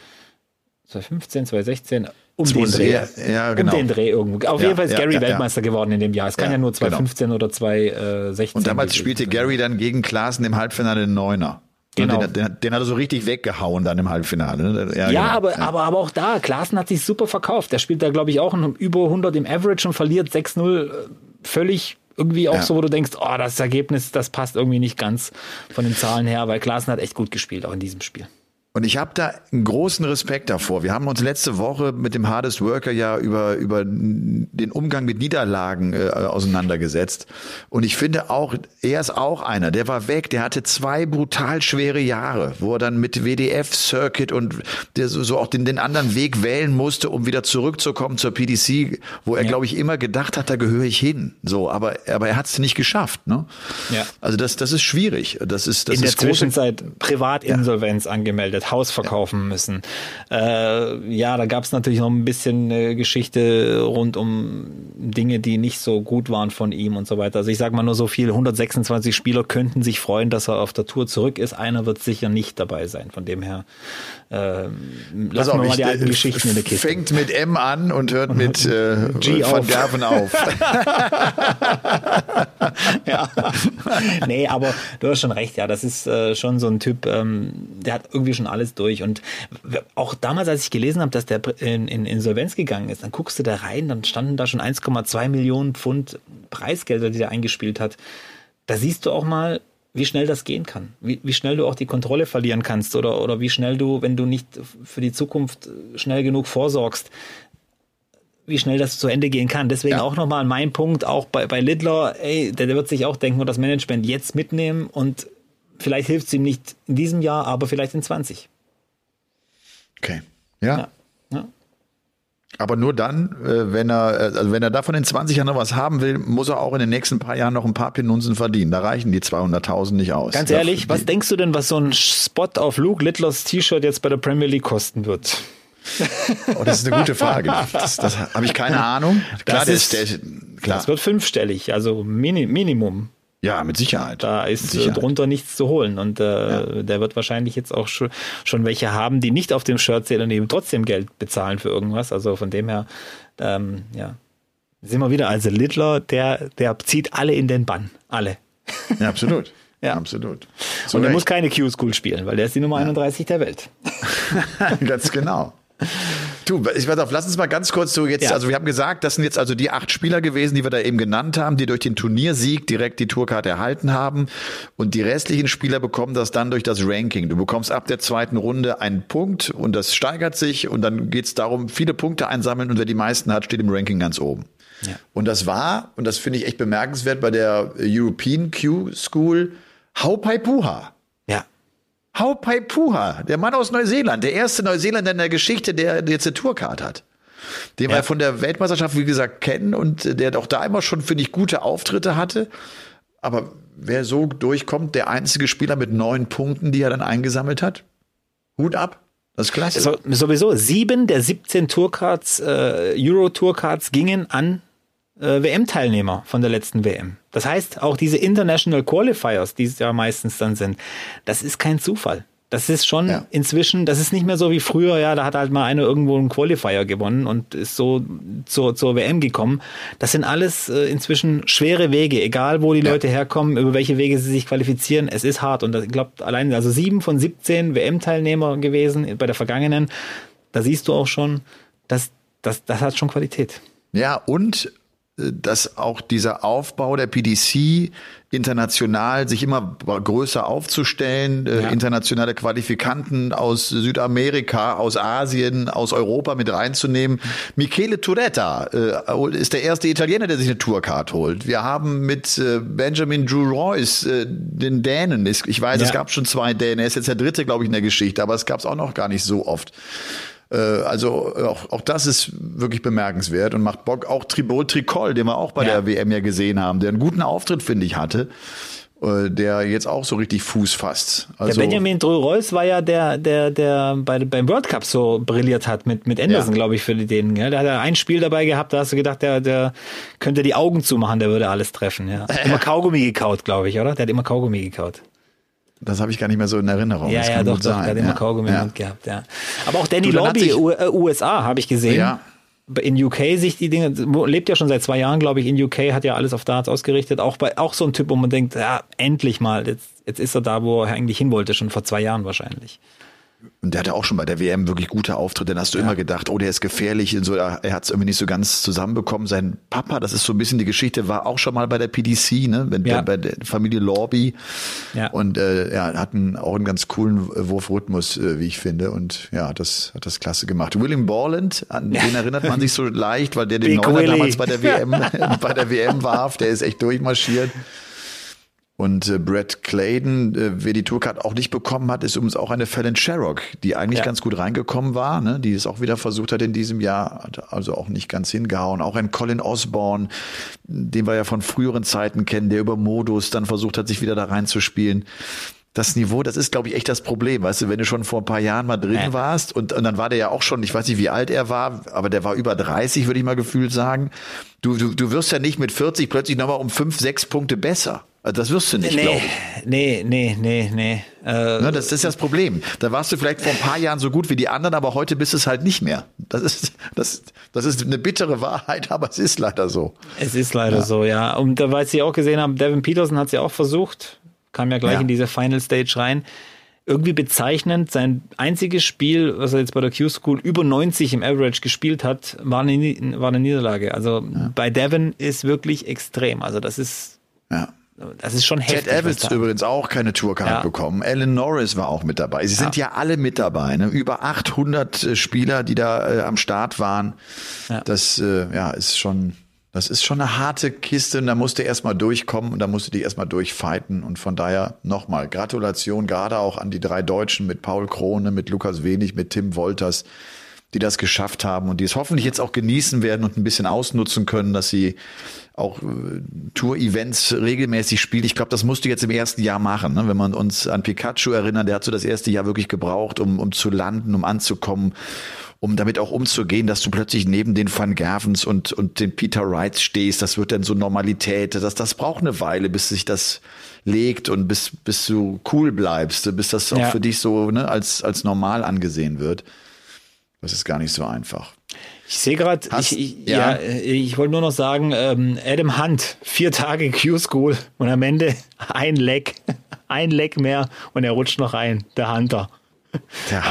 2015, 2016, um den Dreh. Ja, genau. Um den Dreh irgendwo. Auf ja, jeden Fall ist Gary Weltmeister geworden in dem Jahr. Es kann ja, nur 2015 genau. oder 2016 Und damals spielte Gary dann gegen Klaassen im Halbfinale den Neuner. Genau. Den, den, den, hat er so richtig weggehauen dann im Halbfinale. Ne? Ja, ja, genau. aber, ja. aber, aber auch da, Klaassen hat sich super verkauft. Der spielt da, glaube ich, auch über 100 im Average und verliert 6-0 äh, völlig irgendwie auch ja. so, wo du denkst, oh, das Ergebnis, das passt irgendwie nicht ganz von den Zahlen her, weil Klaassen hat echt gut gespielt, auch in diesem Spiel. Und ich habe da einen großen Respekt davor. Wir haben uns letzte Woche mit dem Hardest Worker ja über, über den Umgang mit Niederlagen äh, auseinandergesetzt. Und ich finde auch, er ist auch einer, der war weg, der hatte zwei brutal schwere Jahre, wo er dann mit WDF-Circuit und der so, so auch den, den anderen Weg wählen musste, um wieder zurückzukommen zur PDC, wo er, ja. glaube ich, immer gedacht hat, da gehöre ich hin. So, aber, aber er hat es nicht geschafft. Ne? Ja. Also das, das ist schwierig. Das ist, das In ist der Zwischenzeit Privatinsolvenz ja. angemeldet komplett Haus verkaufen müssen. Äh, ja, da gab es natürlich noch ein bisschen äh, Geschichte rund um Dinge, die nicht so gut waren von ihm und so weiter. Also ich sage mal nur so viel, 126 Spieler könnten sich freuen, dass er auf der Tour zurück ist. Einer wird sicher nicht dabei sein. Von dem her äh, lassen wir mal die alten Geschichten in der Kiste. Fängt mit M an und hört mit äh, G von Gerven auf. ja. Nee, aber du hast schon recht, ja, das ist äh, schon so ein Typ, ähm, der hat irgendwie schon alles durch. Und auch damals, als ich gelesen habe, dass der in, in Insolvenz gegangen ist, dann guckst du da rein, dann standen da schon 1,2 Millionen Pfund Preisgelder, die der eingespielt hat. Da siehst du auch mal, wie schnell das gehen kann, wie, wie schnell du auch die Kontrolle verlieren kannst oder, oder wie schnell du, wenn du nicht für die Zukunft schnell genug vorsorgst, wie schnell das zu Ende gehen kann. Deswegen ja. auch nochmal mein Punkt, auch bei, bei Lidler, ey, der, der wird sich auch denken und das Management jetzt mitnehmen und vielleicht hilft es ihm nicht in diesem Jahr, aber vielleicht in 20. Okay. Ja. ja. ja. Aber nur dann, äh, wenn er, äh, also wenn er davon in 20 Jahren noch was haben will, muss er auch in den nächsten paar Jahren noch ein paar Pinunzen verdienen. Da reichen die 200.000 nicht aus. Ganz ehrlich, was denkst du denn, was so ein Spot auf Luke Littlers T-Shirt jetzt bei der Premier League kosten wird? Oh, das ist eine gute Frage. Das, das habe ich keine Ahnung. Klar, das, ist, der, klar. das wird fünfstellig, also Mini, Minimum. Ja, mit Sicherheit. Da ist Sicherheit. drunter nichts zu holen. Und äh, ja. der wird wahrscheinlich jetzt auch schon, schon welche haben, die nicht auf dem Shirt sehen und eben trotzdem Geld bezahlen für irgendwas. Also von dem her, ähm, ja. Sind wir wieder, also Littler, der, der zieht alle in den Bann. Alle. Ja, absolut. ja, absolut. So und er muss keine Q-School spielen, weil der ist die Nummer ja. 31 der Welt. Ganz genau. Du, ich weiß auf, lass uns mal ganz kurz so jetzt, ja. also wir haben gesagt, das sind jetzt also die acht Spieler gewesen, die wir da eben genannt haben, die durch den Turniersieg direkt die Tourkarte erhalten haben. Und die restlichen Spieler bekommen das dann durch das Ranking. Du bekommst ab der zweiten Runde einen Punkt und das steigert sich und dann geht es darum, viele Punkte einsammeln und wer die meisten hat, steht im Ranking ganz oben. Ja. Und das war, und das finde ich echt bemerkenswert, bei der European Q School Haupai Puha. Haupai Puha, der Mann aus Neuseeland, der erste Neuseeländer in der Geschichte, der jetzt eine Tourcard hat. Den ja. wir von der Weltmeisterschaft, wie gesagt, kennen und der doch da immer schon, finde ich, gute Auftritte hatte. Aber wer so durchkommt, der einzige Spieler mit neun Punkten, die er dann eingesammelt hat, Hut ab. Das ist klasse. So, sowieso, sieben der 17 Tourcards, äh, Euro-Tourcards gingen an äh, WM-Teilnehmer von der letzten WM. Das heißt, auch diese International Qualifiers, die es ja meistens dann sind, das ist kein Zufall. Das ist schon ja. inzwischen, das ist nicht mehr so wie früher, ja, da hat halt mal einer irgendwo einen Qualifier gewonnen und ist so zur, zur WM gekommen. Das sind alles äh, inzwischen schwere Wege, egal wo die ja. Leute herkommen, über welche Wege sie sich qualifizieren. Es ist hart und ich glaube, allein, also sieben von 17 WM-Teilnehmer gewesen bei der vergangenen, da siehst du auch schon, dass das, das hat schon Qualität. Ja, und dass auch dieser Aufbau der PDC international sich immer größer aufzustellen, äh, ja. internationale Qualifikanten aus Südamerika, aus Asien, aus Europa mit reinzunehmen. Michele Turetta äh, ist der erste Italiener, der sich eine Tourcard holt. Wir haben mit äh, Benjamin Drew Royce äh, den Dänen. Ich weiß, ja. es gab schon zwei Dänen. Er ist jetzt der dritte, glaube ich, in der Geschichte, aber es gab es auch noch gar nicht so oft. Äh, also auch, auch das ist wirklich bemerkenswert und macht Bock. Auch Tribol Tricol, den wir auch bei ja. der WM ja gesehen haben, der einen guten Auftritt, finde ich, hatte. äh, der jetzt auch so richtig Fuß fasst. Also, der Benjamin Drew-Reus war ja der, der, der bei, beim World Cup so brilliert hat mit, mit Anderson, ja. glaube ich, für die Dänen. Ja, der hat ja ein Spiel dabei gehabt, da hast du gedacht, der, der könnte die Augen zumachen, der würde alles treffen. Ja. Immer Kaugummi gekaut, glaube ich, oder? Der hat immer Kaugummi gekaut. Das habe ich gar nicht mehr so in Erinnerung. Ja, das ja, doch, doch, der hat immer Kaugummi ja. gehabt, ja. Aber auch Danny Lobby, USA, habe ich gesehen. Ja in UK sich die Dinge, lebt ja schon seit zwei Jahren, glaube ich, in UK, hat ja alles auf Darts ausgerichtet. Auch bei, auch so ein Typ, wo man denkt, ja, endlich mal, jetzt, jetzt ist er da, wo er eigentlich hin wollte, schon vor zwei Jahren wahrscheinlich. Und der hatte auch schon bei der WM wirklich gute Auftritte. Dann hast du ja. immer gedacht, oh, der ist gefährlich. Und so, er hat es irgendwie nicht so ganz zusammenbekommen. Sein Papa, das ist so ein bisschen die Geschichte, war auch schon mal bei der PDC, ne? Bei, ja. bei der Familie Lorby. Ja. Und äh, ja, hat einen, auch einen ganz coolen Wurfrhythmus, äh, wie ich finde. Und ja, das hat das klasse gemacht. William Borland, an den erinnert man sich so leicht, weil der den Neuner damals bei der WM, bei der WM warf. Der ist echt durchmarschiert. Und äh, Brett Clayton, äh, wer die Tourcard auch nicht bekommen hat, ist übrigens auch eine Fallon Sherrock, die eigentlich ja. ganz gut reingekommen war, ne? die es auch wieder versucht hat in diesem Jahr, hat also auch nicht ganz hingehauen. Auch ein Colin Osborne, den wir ja von früheren Zeiten kennen, der über Modus dann versucht hat, sich wieder da reinzuspielen das Niveau, das ist, glaube ich, echt das Problem. Weißt du, wenn du schon vor ein paar Jahren mal drin warst und, und dann war der ja auch schon, ich weiß nicht, wie alt er war, aber der war über 30, würde ich mal gefühlt sagen. Du, du, du wirst ja nicht mit 40 plötzlich nochmal um fünf, sechs Punkte besser. Das wirst du nicht, nee, glaube ich. Nee, nee, nee, nee. Äh, ne, das ist das Problem. Da warst du vielleicht vor ein paar Jahren so gut wie die anderen, aber heute bist es halt nicht mehr. Das ist, das, das ist eine bittere Wahrheit, aber es ist leider so. Es ist leider ja. so, ja. Und weil Sie auch gesehen haben, Devin Peterson hat es ja auch versucht, kam ja gleich ja. in diese Final Stage rein. Irgendwie bezeichnend, sein einziges Spiel, was er jetzt bei der Q-School über 90 im Average gespielt hat, war eine, war eine Niederlage. Also ja. bei Devin ist wirklich extrem. Also das ist, ja. Das ist schon heftig. Ted Evans übrigens auch keine Tourcard ja. bekommen. Alan Norris war auch mit dabei. Sie sind ja, alle mit dabei. Ne? Über 800 äh, Spieler, die da äh, am Start waren. Das äh, ja, ist schon das ist schon eine harte Kiste und da musst du erstmal durchkommen und da musst du dich erstmal durchfighten. Und von daher nochmal Gratulation gerade auch an die drei Deutschen mit Paul Krone, mit Lukas Wenig, mit Tim Wolters, die das geschafft haben und die es hoffentlich jetzt auch genießen werden und ein bisschen ausnutzen können, dass sie auch äh, Tour-Events regelmäßig spielt. Ich glaube, das musst du jetzt im ersten Jahr machen. Ne? Wenn man uns an Pikachu erinnern, der hat so das erste Jahr wirklich gebraucht, um, um zu landen, um anzukommen um damit auch umzugehen, dass du plötzlich neben den Van Gervens und, und den Peter Wrights stehst. Das wird dann so Normalität. Das, das braucht eine Weile, bis sich das legt und bis, bis du cool bleibst, bis das auch ja. für dich so ne, als, als normal angesehen wird. Das ist gar nicht so einfach. Ich sehe gerade, ich, ich, ja. ja. ich wollte nur noch sagen, ähm, Adam Hunt, vier Tage Q-School und am Ende ein Leck, ein Leck mehr und er rutscht noch ein, der Hunter.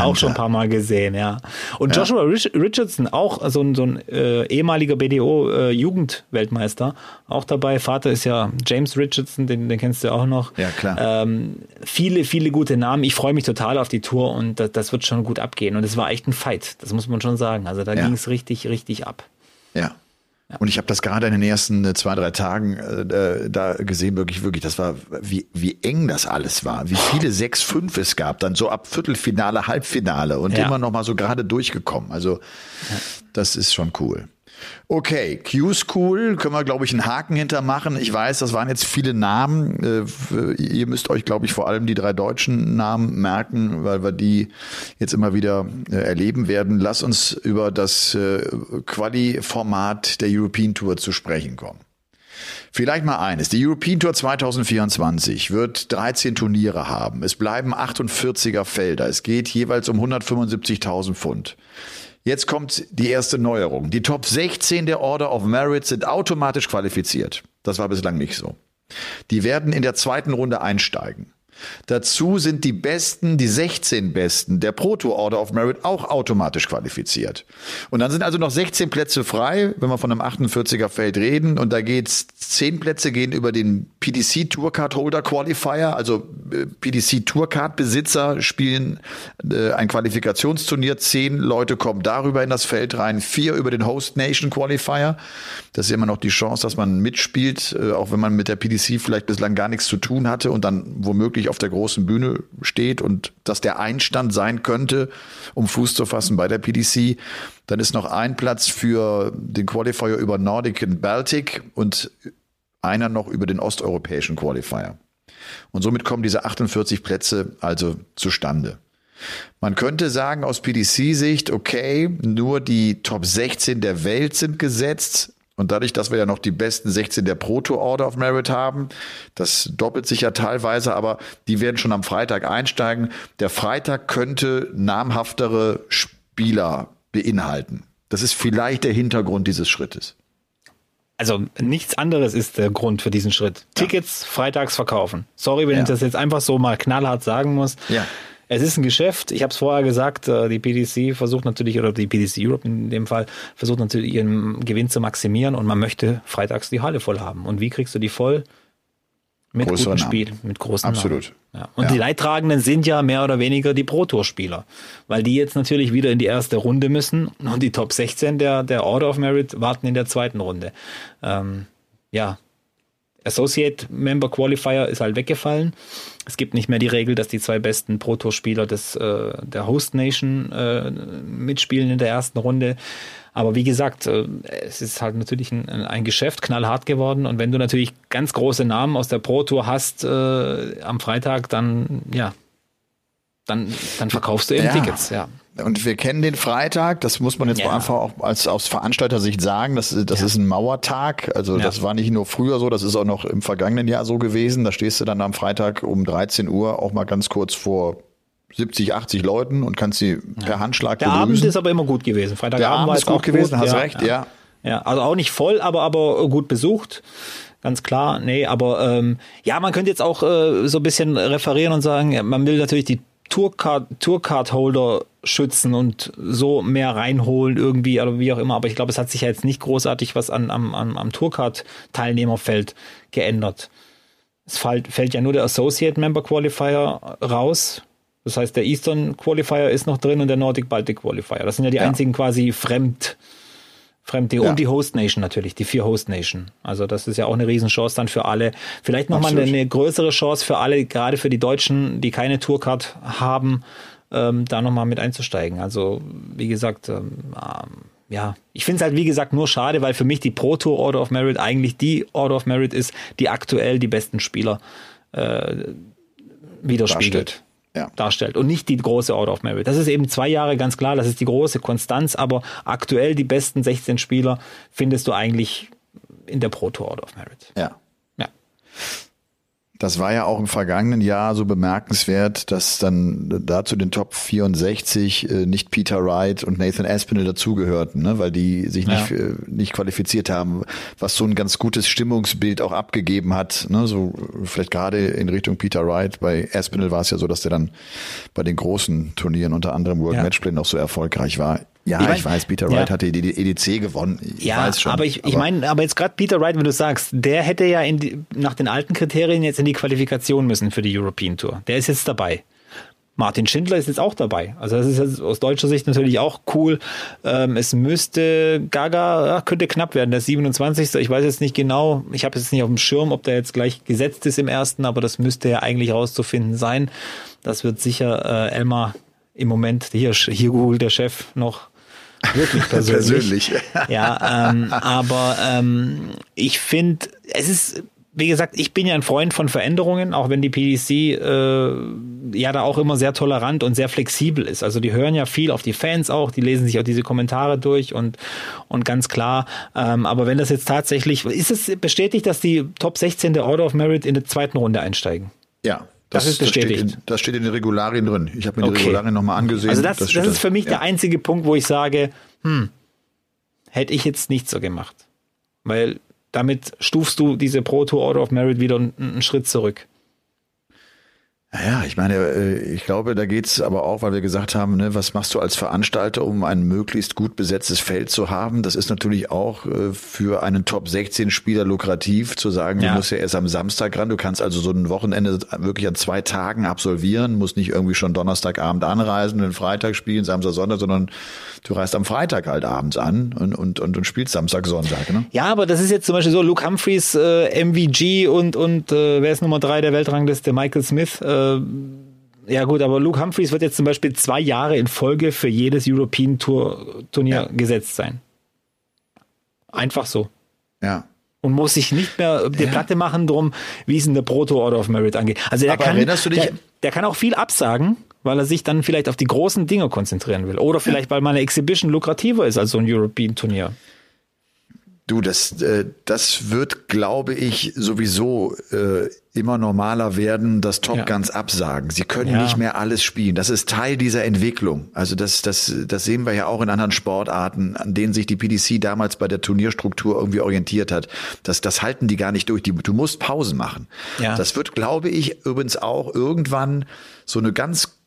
Auch schon ein paar Mal gesehen, ja. Und ja. Joshua Richardson, auch so ein, so ein äh, ehemaliger BDO-Jugendweltmeister, äh, auch dabei. Vater ist ja James Richardson, den, den kennst du auch noch. Ja, klar. Ähm, viele, viele gute Namen. Ich freue mich total auf die Tour und das, das, wird schon gut abgehen. Und es war echt ein Fight, das muss man schon sagen. Also da ja. ging es richtig, richtig ab. Ja. Und ich habe das gerade in den ersten äh, zwei, drei Tagen äh, da gesehen, wirklich, wirklich, das war, wie, wie eng das alles war, wie viele sechs, fünf es gab, dann so ab Viertelfinale, Halbfinale und ja. immer noch mal so gerade durchgekommen. Also das ist schon cool. Okay, Q-School, können wir, glaube ich, einen Haken hintermachen. Ich weiß, das waren jetzt viele Namen. Äh, ihr müsst euch, glaube ich, vor allem die drei deutschen Namen merken, weil wir die jetzt immer wieder äh, erleben werden. Lass uns über das äh, Quali-Format der European Tour zu sprechen kommen. Vielleicht mal eines. Die European Tour 2024 wird 13 Turniere haben. Es bleiben 48er Felder. Es geht jeweils um 175.000 Pfund. Jetzt kommt die erste Neuerung. Die Top 16 der Order of Merit sind automatisch qualifiziert. Das war bislang nicht so. Die werden in der zweiten Runde einsteigen. Dazu sind die Besten, die 16 Besten der Proto Order of Merit auch automatisch qualifiziert. Und dann sind also noch 16 Plätze frei, wenn wir von einem 48er Feld reden. Und da geht's, 10 Plätze gehen über den PDC Tourcard Holder Qualifier. Also äh, PDC Tourcard Besitzer spielen äh, ein Qualifikationsturnier. 10 Leute kommen darüber in das Feld rein. Vier über den Host Nation Qualifier. Das ist immer noch die Chance, dass man mitspielt, äh, auch wenn man mit der PDC vielleicht bislang gar nichts zu tun hatte und dann womöglich auf der großen Bühne steht und dass der Einstand sein könnte, um Fuß zu fassen bei der PDC. Dann ist noch ein Platz für den Qualifier über Nordic und Baltic und einer noch über den osteuropäischen Qualifier. Und somit kommen diese 48 Plätze also zustande. Man könnte sagen aus PDC-Sicht, okay, nur die Top 16 der Welt sind gesetzt. Und dadurch, dass wir ja noch die besten 16 der Proto Order of Merit haben, das doppelt sich ja teilweise, aber die werden schon am Freitag einsteigen. Der Freitag könnte namhaftere Spieler beinhalten. Das ist vielleicht der Hintergrund dieses Schrittes. Also nichts anderes ist der Grund für diesen Schritt. Tickets freitags verkaufen. Sorry, wenn ja. ich das jetzt einfach so mal knallhart sagen muss. Ja. Es ist ein Geschäft. Ich habe es vorher gesagt, äh, die PDC versucht natürlich, oder die PDC Europe in dem Fall, versucht natürlich ihren Gewinn zu maximieren und man möchte freitags die Halle voll haben. Und wie kriegst du die voll? Mit Größere guten Spiel, mit großen Absolut. Ja. Und ja. die Leidtragenden sind ja mehr oder weniger die Pro-Tour-Spieler, weil die jetzt natürlich wieder in die erste Runde müssen und die Top 16 der, der Order of Merit warten in der zweiten Runde. Ähm, ja, Associate Member Qualifier ist halt weggefallen. Es gibt nicht mehr die Regel, dass die zwei besten Pro Tour Spieler des, äh, der Host Nation äh, mitspielen in der ersten Runde. Aber wie gesagt, äh, es ist halt natürlich ein, ein, Geschäft, knallhart geworden. Und wenn du natürlich ganz große Namen aus der Pro Tour hast äh, am Freitag, dann ja, dann, dann verkaufst du eben ja. Tickets, ja. Und wir kennen den Freitag, das muss man jetzt ja. einfach auch als aus Veranstalter-Sicht sagen, das, das ja. ist ein Mauertag. Also ja. das war nicht nur früher so, das ist auch noch im vergangenen Jahr so gewesen. Da stehst du dann am Freitag um 13 Uhr auch mal ganz kurz vor 70, 80 Leuten und kannst sie per Handschlag Der begrüßen. Abend ist aber immer gut gewesen. Freitagabend Der Abend war ist gut gewesen, gut. hast recht, ja. Ja, also auch nicht voll, aber aber gut besucht ganz klar. Nee, aber ähm, ja, man könnte jetzt auch äh, so ein bisschen referieren und sagen, man will natürlich die Tourcard, Tourcard-Holder schützen und so mehr reinholen irgendwie oder wie auch immer. Aber ich glaube, es hat sich ja jetzt nicht großartig was an, am, am, am Tourcard-Teilnehmerfeld geändert. Es fällt, fällt ja nur der Associate Member Qualifier raus. Das heißt, der Eastern Qualifier ist noch drin und der Nordic Baltic Qualifier. Das sind ja die ja. einzigen quasi Fremd, Fremd ja. und die Host Nation natürlich, die vier Host Nation. Also das ist ja auch eine Riesenchance dann für alle. Vielleicht nochmal eine, eine größere Chance für alle, gerade für die Deutschen, die keine Tourcard haben, ähm, da nochmal mit einzusteigen. Also wie gesagt, ähm, ähm, ja, ich finde es halt wie gesagt nur schade, weil für mich die Pro Tour Order of Merit eigentlich die Order of Merit ist, die aktuell die besten Spieler äh, widerspiegelt ja. darstellt und nicht die große Order of Merit. Das ist eben zwei Jahre ganz klar, das ist die große Konstanz, aber aktuell die besten 16 Spieler findest du eigentlich in der Proto Order of Merit. Ja. Ja. Das war ja auch im vergangenen Jahr so bemerkenswert, dass dann da zu den Top 64 äh, nicht Peter Wright und Nathan Aspinall dazugehörten, ne? weil die sich nicht, ja. äh, nicht qualifiziert haben, was so ein ganz gutes Stimmungsbild auch abgegeben hat. Ne? So vielleicht gerade in Richtung Peter Wright. Bei Aspinall war es ja so, dass der dann bei den großen Turnieren, unter anderem World ja. Matchplay, noch so erfolgreich war. Ja, ich, mein, ich weiß, Peter Wright ja. hatte die EDC gewonnen. Ich ja, weiß schon, aber ich, ich meine, aber jetzt gerade Peter Wright, wenn du sagst, der hätte ja die, nach den alten Kriterien jetzt in die Qualifikation müssen für die European Tour. Der ist jetzt dabei. Martin Schindler ist jetzt auch dabei. Also das ist jetzt aus deutscher Sicht natürlich auch cool. Ähm, es müsste Gaga ja, könnte knapp werden. Der 27. Ich weiß jetzt nicht genau. Ich habe jetzt nicht auf dem Schirm, ob der jetzt gleich gesetzt ist im ersten, aber das müsste ja eigentlich rauszufinden sein. Das wird sicher äh, Elmar im Moment hier hier googelt der Chef noch Wirklich persönlich. persönlich. ja, ähm, aber ähm, ich finde, es ist, wie gesagt, ich bin ja ein Freund von Veränderungen, auch wenn die PDC äh, ja da auch immer sehr tolerant und sehr flexibel ist. Also die hören ja viel auf die Fans auch, die lesen sich auch diese Kommentare durch und und ganz klar. Ähm, aber wenn das jetzt tatsächlich, ist es bestätigt, dass die Top 16 der Order of Merit in der zweiten Runde einsteigen? Ja, das, das, ist bestätigt. Das steht, in, das steht in den Regularien drin. Ich habe mir okay. die Regularien nochmal angesehen. Also das, das, das ist für mich ja. der einzige Punkt, wo ich sage, hm, hätte ich jetzt nicht so gemacht. Weil damit stufst du diese Pro Tour Order of Merit wieder einen, einen Schritt zurück. Ja, ich meine, äh, ich glaube, da geht's aber auch, weil wir gesagt haben, ne, was machst du als Veranstalter, um ein möglichst gut besetztes Feld zu haben? Das ist natürlich auch äh, für einen Top 16 Spieler lukrativ zu sagen, ja. du musst ja erst am Samstag ran, du kannst also so ein Wochenende wirklich an zwei Tagen absolvieren, musst nicht irgendwie schon Donnerstagabend anreisen, den Freitag spielen, Samstag, Sonntag, sondern du reist am Freitag halt abends an und, und, und, und spielst Samstag, Sonntag. Ne? Ja, aber das ist jetzt zum Beispiel so, Luke Humphreys, äh, MVG und, und äh, wer ist Nummer drei der Weltrangliste, Michael Smith, äh, äh, ja gut, aber Luke Humphreys wird jetzt zum Beispiel zwei Jahre in Folge für jedes European Tour Turnier ja. gesetzt sein. Einfach so. Ja. und muss sich nicht mehr die ja. Platte machen drum, wie es in der Proto Order of Merit angeht. Also der Aber kann, erinnerst du dich? Der, der kann auch viel absagen, weil er sich dann vielleicht auf die großen Dinge konzentrieren will. Oder vielleicht, weil meine Exhibition lukrativer ist als so ein European-Turnier. Du, das, äh, das wird, glaube ich, sowieso äh, immer normaler werden, dass Top ja. Guns absagen. Sie können ja. nicht mehr alles spielen. Das ist Teil dieser Entwicklung. Also das, das, das sehen wir ja auch in anderen Sportarten, an denen sich die PDC damals bei der Turnierstruktur irgendwie orientiert hat. Das, das halten die gar nicht durch. Die, du musst Pausen machen. Ja. Das wird, glaube ich, übrigens auch irgendwann so eine ganz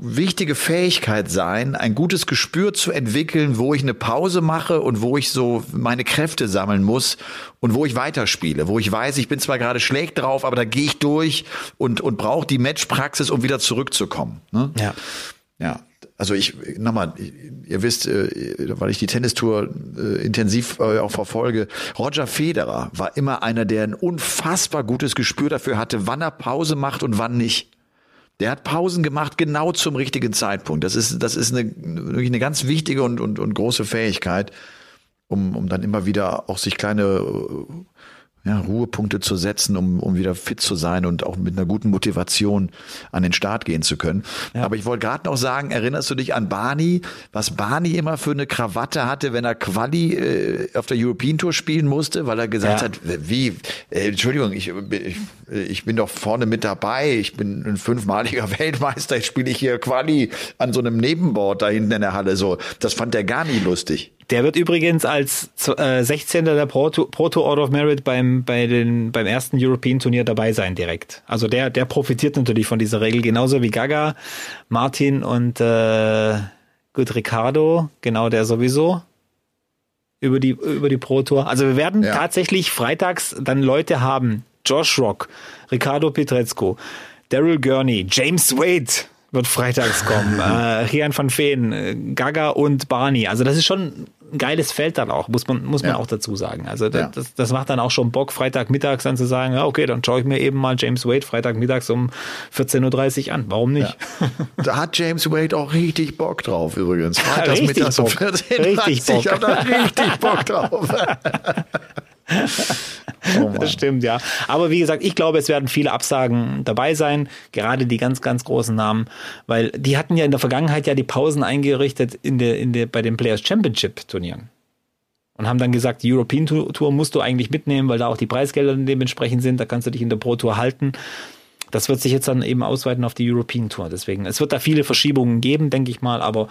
wichtige Fähigkeit sein, ein gutes Gespür zu entwickeln, wo ich eine Pause mache und wo ich so meine Kräfte sammeln muss und wo ich weiterspiele, wo ich weiß, ich bin zwar gerade schlecht drauf, aber da gehe ich durch und, und brauche die Matchpraxis, um wieder zurückzukommen. Ne? Ja. Ja. Also ich, nochmal, ihr wisst, äh, weil ich die Tennistour äh, intensiv äh, auch verfolge, Roger Federer war immer einer, der ein unfassbar gutes Gespür dafür hatte, wann er Pause macht und wann nicht. Der hat Pausen gemacht genau zum richtigen Zeitpunkt. Das ist, das ist eine, wirklich eine ganz wichtige und, und, und große Fähigkeit, um, um dann immer wieder auch sich kleine ja, Ruhepunkte zu setzen, um, um wieder fit zu sein und auch mit einer guten Motivation an den Start gehen zu können. Ja. Aber ich wollte gerade noch sagen, erinnerst du dich an Barney, was Barney immer für eine Krawatte hatte, wenn er Quali äh, auf der European Tour spielen musste, weil er gesagt ja. hat, wie, äh, Entschuldigung, ich, ich, ich bin doch vorne mit dabei, ich bin ein fünfmaliger Weltmeister, jetzt spiele ich hier Quali an so einem Nebenboard da hinten in der Halle so. Das fand er gar nie lustig. Der wird übrigens als äh, 16. der Proto, Proto Order of Merit beim, bei den, beim ersten European Turnier dabei sein direkt. Also der, der profitiert natürlich von dieser Regel, genauso wie Gaga, Martin und äh, gut, Ricardo, genau der sowieso über die, über die Pro Tour. Also wir werden ja. tatsächlich freitags dann Leute haben. Josh Rock, Ricardo Petrezco, Daryl Gurney, James Wade, wird freitags kommen. äh, Rian van Veen, äh, Gaga und Barney. Also das ist schon ein geiles Feld dann auch, muss man, muss man ja. auch dazu sagen. Also das, ja. das, das, macht dann auch schon Bock, Freitagmittags dann zu sagen, ja, okay, dann schaue ich mir eben mal James Wade Freitagmittags um 14.30 Uhr an. Warum nicht? Ja. Da hat James Wade auch richtig Bock drauf übrigens. Freitagsmittags um 14.30 Uhr. Richtig Bock. Hat er richtig Bock drauf. Oh das stimmt, ja. Aber wie gesagt, ich glaube, es werden viele Absagen dabei sein, gerade die ganz, ganz großen Namen, weil die hatten ja in der Vergangenheit ja die Pausen eingerichtet in der, in der, bei den Players Championship Turnieren. Und haben dann gesagt, die European Tour musst du eigentlich mitnehmen, weil da auch die Preisgelder dementsprechend sind, da kannst du dich in der Pro Tour halten. Das wird sich jetzt dann eben ausweiten auf die European Tour. Deswegen, es wird da viele Verschiebungen geben, denke ich mal, aber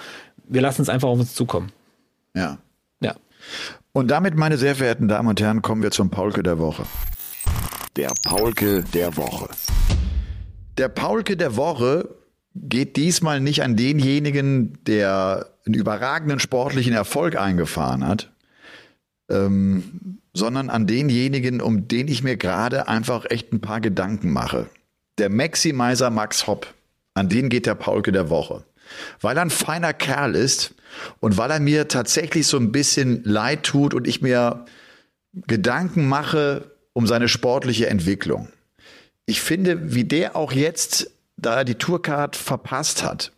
wir lassen es einfach auf uns zukommen. Ja. Ja. Und damit, meine sehr verehrten Damen und Herren, kommen wir zum Paulke der Woche. Der Paulke der Woche. Der Paulke der Woche geht diesmal nicht an denjenigen, der einen überragenden sportlichen Erfolg eingefahren hat, ähm, sondern an denjenigen, um den ich mir gerade einfach echt ein paar Gedanken mache. Der Maximizer Max Hopp, an den geht der Paulke der Woche. Weil er ein feiner Kerl ist, und weil er mir tatsächlich so ein bisschen leid tut und ich mir Gedanken mache um seine sportliche Entwicklung. Ich finde, wie der auch jetzt, da er die Tourcard verpasst hat,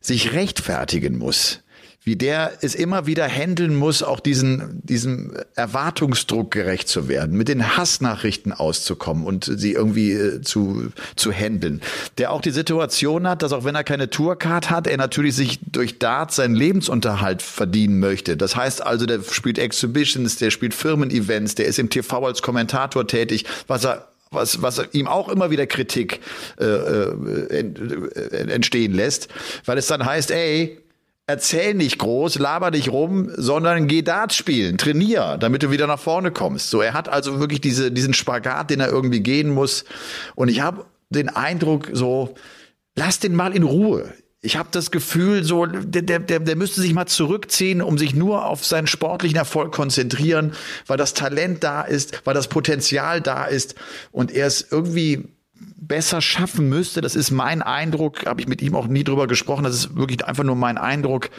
sich rechtfertigen muss wie der es immer wieder handeln muss, auch diesen, diesem Erwartungsdruck gerecht zu werden, mit den Hassnachrichten auszukommen und sie irgendwie äh, zu, zu handeln. Der auch die Situation hat, dass auch wenn er keine Tourcard hat, er natürlich sich durch Darts seinen Lebensunterhalt verdienen möchte. Das heißt also, der spielt Exhibitions, der spielt Firmen-Events, der ist im TV als Kommentator tätig, was er was, was ihm auch immer wieder Kritik äh, äh, äh entstehen lässt, weil es dann heißt, ey, erzähl nicht groß, laber nicht rum, sondern geh Dart spielen, trainier, damit du wieder nach vorne kommst. So, er hat also wirklich diese, diesen Spagat, den er irgendwie gehen muss. Und ich habe den Eindruck, so, lass den mal in Ruhe. Ich habe das Gefühl, so der, der, der müsste sich mal zurückziehen, um sich nur auf seinen sportlichen Erfolg konzentrieren, weil das Talent da ist, weil das Potenzial da ist und er ist irgendwie besser schaffen müsste. Das ist mein Eindruck, habe ich mit ihm auch nie drüber gesprochen. Das ist wirklich einfach nur mein Eindruck,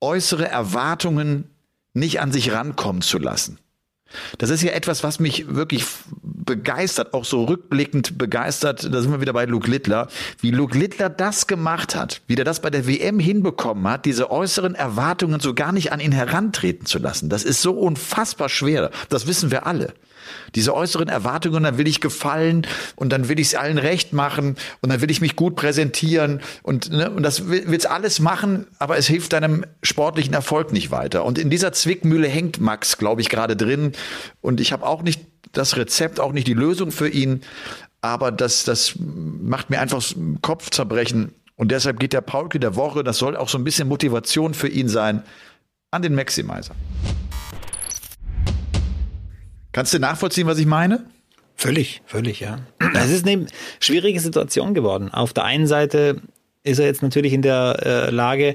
äußere Erwartungen nicht an sich rankommen zu lassen. Das ist ja etwas, was mich wirklich begeistert, auch so rückblickend begeistert. Da sind wir wieder bei Luke Littler. Wie Luke Littler das gemacht hat, wie der das bei der WM hinbekommen hat, diese äußeren Erwartungen so gar nicht an ihn herantreten zu lassen. Das ist so unfassbar schwer. Das wissen wir alle. Diese äußeren Erwartungen, dann will ich gefallen und dann will ich es allen recht machen und dann will ich mich gut präsentieren und, ne, und das will, will's alles machen, aber es hilft deinem sportlichen Erfolg nicht weiter. Und in dieser Zwickmühle hängt Max, glaube ich, gerade drin. Und ich habe auch nicht das Rezept, auch nicht die Lösung für ihn, aber das, das macht mir einfach Kopfzerbrechen. Und deshalb geht der Paulke der Woche, das soll auch so ein bisschen Motivation für ihn sein, an den Maximizer. Kannst du nachvollziehen, was ich meine? Völlig, völlig, ja. Es ist eine schwierige Situation geworden. Auf der einen Seite ist er jetzt natürlich in der äh, Lage,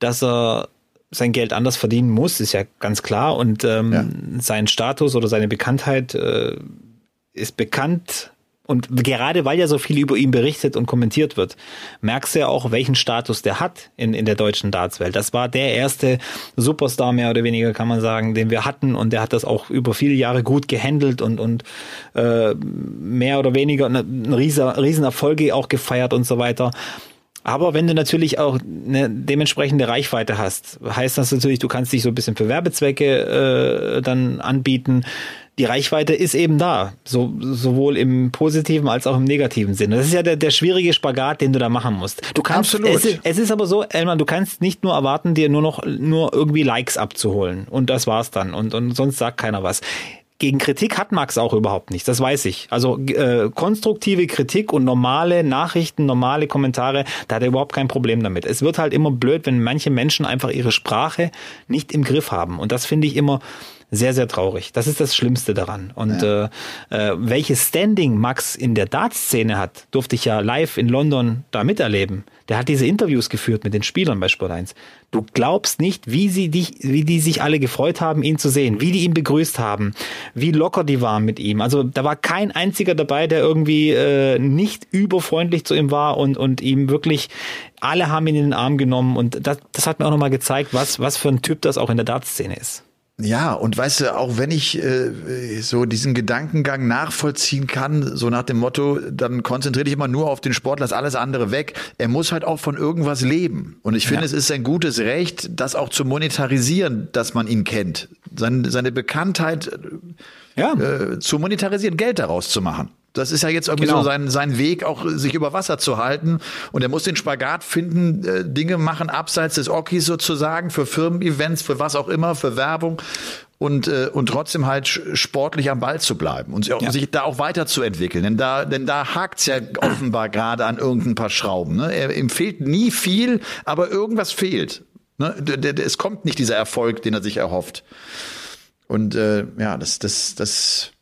dass er sein Geld anders verdienen muss, ist ja ganz klar. Und ähm, ja. sein Status oder seine Bekanntheit äh, ist bekannt und gerade weil ja so viel über ihn berichtet und kommentiert wird, merkst du ja auch, welchen Status der hat in, in der deutschen Dartswelt. Das war der erste Superstar, mehr oder weniger kann man sagen, den wir hatten. Und der hat das auch über viele Jahre gut gehandelt und, und äh, mehr oder weniger eine, eine riesen, auch gefeiert und so weiter. Aber wenn du natürlich auch eine dementsprechende Reichweite hast, heißt das natürlich, du kannst dich so ein bisschen für Werbezwecke äh, dann anbieten die Reichweite ist eben da, so, sowohl im positiven als auch im negativen Sinne. Das ist ja der, der schwierige Spagat, den du da machen musst. Du kannst, Absolut. Es, ist, es ist aber so, Elman, du kannst nicht nur erwarten, dir nur noch nur irgendwie Likes abzuholen und das war's dann und, und sonst sagt keiner was gegen Kritik hat Max auch überhaupt nichts, das weiß ich. Also äh, konstruktive Kritik und normale Nachrichten, normale Kommentare, da hat er überhaupt kein Problem damit. Es wird halt immer blöd, wenn manche Menschen einfach ihre Sprache nicht im Griff haben. Und das finde ich immer sehr, sehr traurig. Das ist das Schlimmste daran. Und ja. äh, äh, welches Standing Max in der Dartszene hat, durfte ich ja live in London da miterleben. Der hat diese Interviews geführt mit den Spielern bei Sport 1. Du glaubst nicht, wie sie dich, wie die sich alle gefreut haben, ihn zu sehen, wie die ihn begrüßt haben, wie locker die waren mit ihm. Also da war kein einziger dabei, der irgendwie äh, nicht überfreundlich zu ihm war und, und ihm wirklich alle haben ihn in den Arm genommen und das, das hat mir auch nochmal gezeigt, was, was für ein Typ das auch in der Dartszene ist. Ja, und weißt du, auch wenn ich äh, so diesen Gedankengang nachvollziehen kann, so nach dem Motto, dann konzentriere dich immer nur auf den Sport, lass alles andere weg. Er muss halt auch von irgendwas leben. Und ich finde, ja. es ist ein gutes Recht, das auch zu monetarisieren, dass man ihn kennt. Seine, seine Bekanntheit ja. äh, zu monetarisieren, Geld daraus zu machen. Das ist ja jetzt irgendwie genau. so sein, sein Weg, auch sich über Wasser zu halten. Und er muss den Spagat finden, äh, Dinge machen abseits des Okis sozusagen, für Firmen-Events, für was auch immer, für Werbung. Und, äh, und trotzdem halt sportlich am Ball zu bleiben und ja. sich da auch weiterzuentwickeln. Denn da, denn da hakt's ja offenbar gerade an irgendein paar Schrauben. Ne? Er, ihm fehlt nie viel, aber irgendwas fehlt. Ne? Es kommt nicht dieser Erfolg, den er sich erhofft. Und äh, ja, das, das, das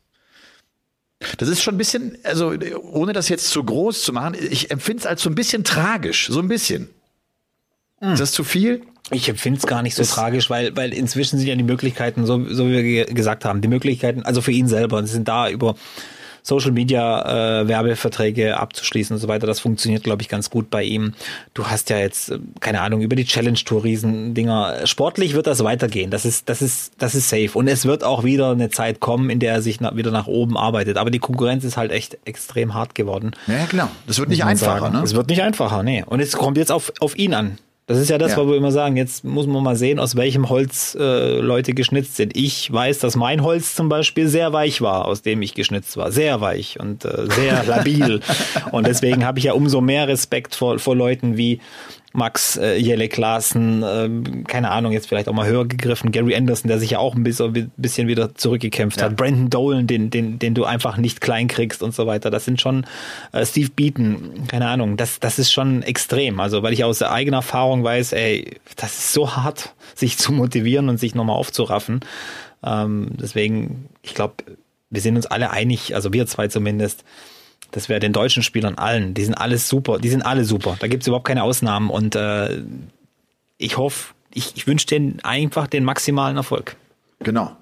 das ist schon ein bisschen, also ohne das jetzt zu groß zu machen, ich empfinde es als so ein bisschen tragisch, so ein bisschen. Hm. Ist das zu viel? Ich empfinde es gar nicht so das tragisch, weil, weil inzwischen sind ja die Möglichkeiten, so, so wie wir gesagt haben, die Möglichkeiten, also für ihn selber, sind da über Social Media äh, Werbeverträge abzuschließen und so weiter. Das funktioniert, glaube ich, ganz gut bei ihm. Du hast ja jetzt, äh, keine Ahnung, über die Challenge Tour Riesendinger. Sportlich wird das weitergehen. Das ist, das ist, das ist safe. Und es wird auch wieder eine Zeit kommen, in der er sich na, wieder nach oben arbeitet. Aber die Konkurrenz ist halt echt extrem hart geworden. Ja, klar. Das wird nicht einfacher, sagen. ne? Es wird nicht einfacher, nee. Und es kommt jetzt auf, auf ihn an. Das ist ja das, ja. was wir immer sagen. Jetzt muss man mal sehen, aus welchem Holz äh, Leute geschnitzt sind. Ich weiß, dass mein Holz zum Beispiel sehr weich war, aus dem ich geschnitzt war. Sehr weich und äh, sehr labil. und deswegen habe ich ja umso mehr Respekt vor, vor Leuten wie Max äh, Jelle Klaassen, äh, keine Ahnung, jetzt vielleicht auch mal höher gegriffen, Gary Anderson, der sich ja auch ein bisschen, bisschen wieder zurückgekämpft ja. hat, Brandon Dolan, den, den, den du einfach nicht klein kriegst und so weiter. Das sind schon äh, Steve Beaton, keine Ahnung, das, das ist schon extrem. Also, weil ich aus eigener Erfahrung weiß, ey, das ist so hart, sich zu motivieren und sich nochmal aufzuraffen. Ähm, deswegen, ich glaube, wir sind uns alle einig, also wir zwei zumindest, das wäre den deutschen Spielern allen. Die sind alles super. Die sind alle super. Da gibt es überhaupt keine Ausnahmen. Und äh, ich hoffe, ich, ich wünsche denen einfach den maximalen Erfolg. Genau.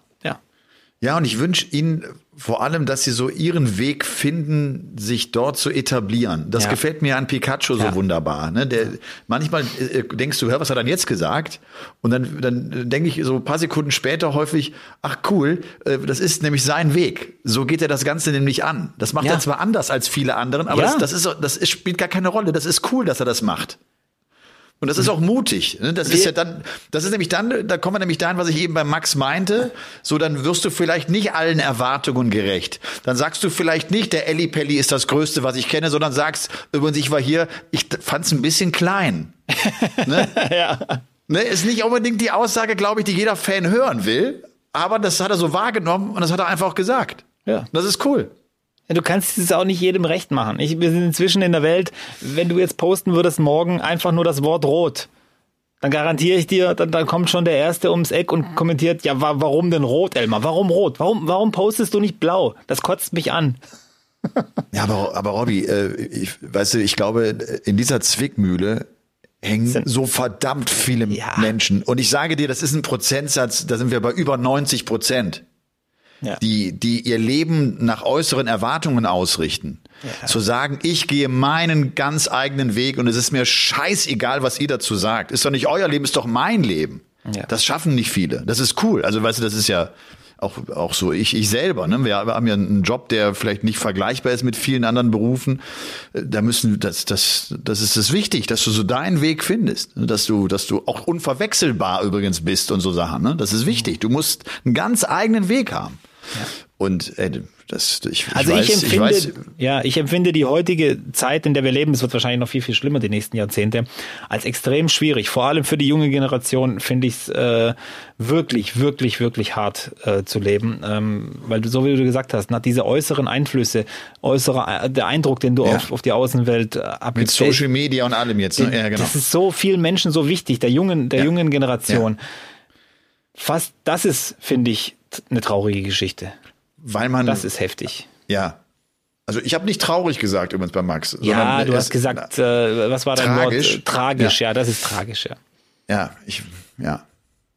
Ja. Und ich wünsche Ihnen vor allem, dass Sie so Ihren Weg finden, sich dort zu etablieren. Das Ja. gefällt mir an Pikachu so Ja. wunderbar. Ne? Der, manchmal äh, denkst du, hör, was hat er denn jetzt gesagt? Und dann, dann denke ich so ein paar Sekunden später häufig, ach cool, äh, das ist nämlich sein Weg. So geht er das Ganze nämlich an. Das macht Ja. er zwar anders als viele anderen, aber das, das, ist, das ist, spielt gar keine Rolle. Das ist cool, dass er das macht. Und das ist auch mutig. ne? Das ist ja dann, das ist nämlich dann, da kommen wir nämlich dahin, was ich eben bei Max meinte. So, dann wirst du vielleicht nicht allen Erwartungen gerecht. Dann sagst du vielleicht nicht, der Elli Pelli ist das Größte, was ich kenne, sondern sagst, übrigens, ich war hier, ich fand's ein bisschen klein. ne? Ne? Ist nicht unbedingt die Aussage, glaube ich, die jeder Fan hören will. Aber das hat er so wahrgenommen und das hat er einfach auch gesagt. Ja. Das ist cool. Du kannst es auch nicht jedem recht machen. Ich, wir sind inzwischen in der Welt, wenn du jetzt posten würdest morgen einfach nur das Wort rot, dann garantiere ich dir, dann, dann kommt schon der Erste ums Eck und kommentiert, ja, wa warum denn rot, Elmar? Warum rot? Warum, warum postest du nicht blau? Das kotzt mich an. Ja, aber, aber Robby, äh, ich, weißt du, ich glaube, in dieser Zwickmühle hängen Sind- so verdammt viele Ja. Menschen. Und ich sage dir, das ist ein Prozentsatz, da sind wir bei über 90 Prozent, Ja. die, die ihr Leben nach äußeren Erwartungen ausrichten. Zu sagen, ich gehe meinen ganz eigenen Weg und es ist mir scheißegal, was ihr dazu sagt. Ist doch nicht euer Leben, ist doch mein Leben. Ja. Das schaffen nicht viele. Das ist cool. Also weißt du, das ist ja auch, auch so ich, ich selber. Ne? Wir haben ja einen Job, der vielleicht nicht vergleichbar ist mit vielen anderen Berufen. Da müssen, das, das, das ist es wichtig, dass du so deinen Weg findest. Dass du, dass du auch unverwechselbar übrigens bist und so Sachen. Ne? Das ist wichtig. Du musst einen ganz eigenen Weg haben. Und ey, das, ich, ich Also weiß, ich empfinde, weiß, ja, ich empfinde die heutige Zeit, in der wir leben, es wird wahrscheinlich noch viel, viel schlimmer die nächsten Jahrzehnte, als extrem schwierig. Vor allem für die junge Generation finde ich es äh, wirklich, wirklich, wirklich hart äh, zu leben. Ähm, weil du, so wie du gesagt hast, nach diese äußeren Einflüsse, äußerer, äh, der Eindruck, den du Ja. auf, auf die Außenwelt äh, mit Social Media und allem jetzt. Ne? Ja, genau. das ist so vielen Menschen so wichtig, der jungen, der Ja. jungen Generation. Fast, das ist, finde ich, eine traurige Geschichte. Weil man, Das ist heftig. ja. Also ich habe nicht traurig gesagt übrigens bei Max. Ja, du hast gesagt, äh, was war dein Tragisch. Wort? Äh, Tragisch, ja. das ist tragisch, ja. Ja, ich, ja.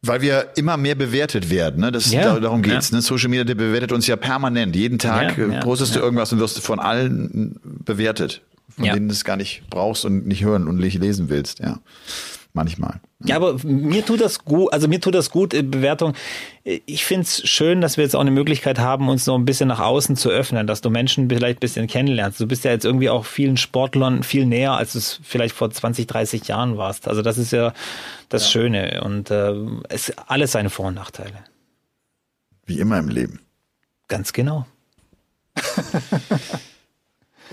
Weil wir immer mehr bewertet werden, ne? Das, Ja, da, darum geht's. ja. Ne? Social Media, der bewertet uns ja permanent. Jeden Tag Ja, äh, ja, postest du ja. irgendwas und wirst du von allen bewertet, von Ja. denen du es gar nicht brauchst und nicht hören und nicht lesen willst. Ja, manchmal. Ja, aber mir tut das gut, also mir tut das gut, äh, Bewertung. Ich find's schön, dass wir jetzt auch eine Möglichkeit haben, uns noch ein bisschen nach außen zu öffnen, dass du Menschen vielleicht ein bisschen kennenlernst. Du bist ja jetzt irgendwie auch vielen Sportlern viel näher, als du es vielleicht vor 20, 30 Jahren warst. Also das ist ja das Schöne und äh, es alles seine Vor- und Nachteile. Wie immer im Leben. Ganz genau.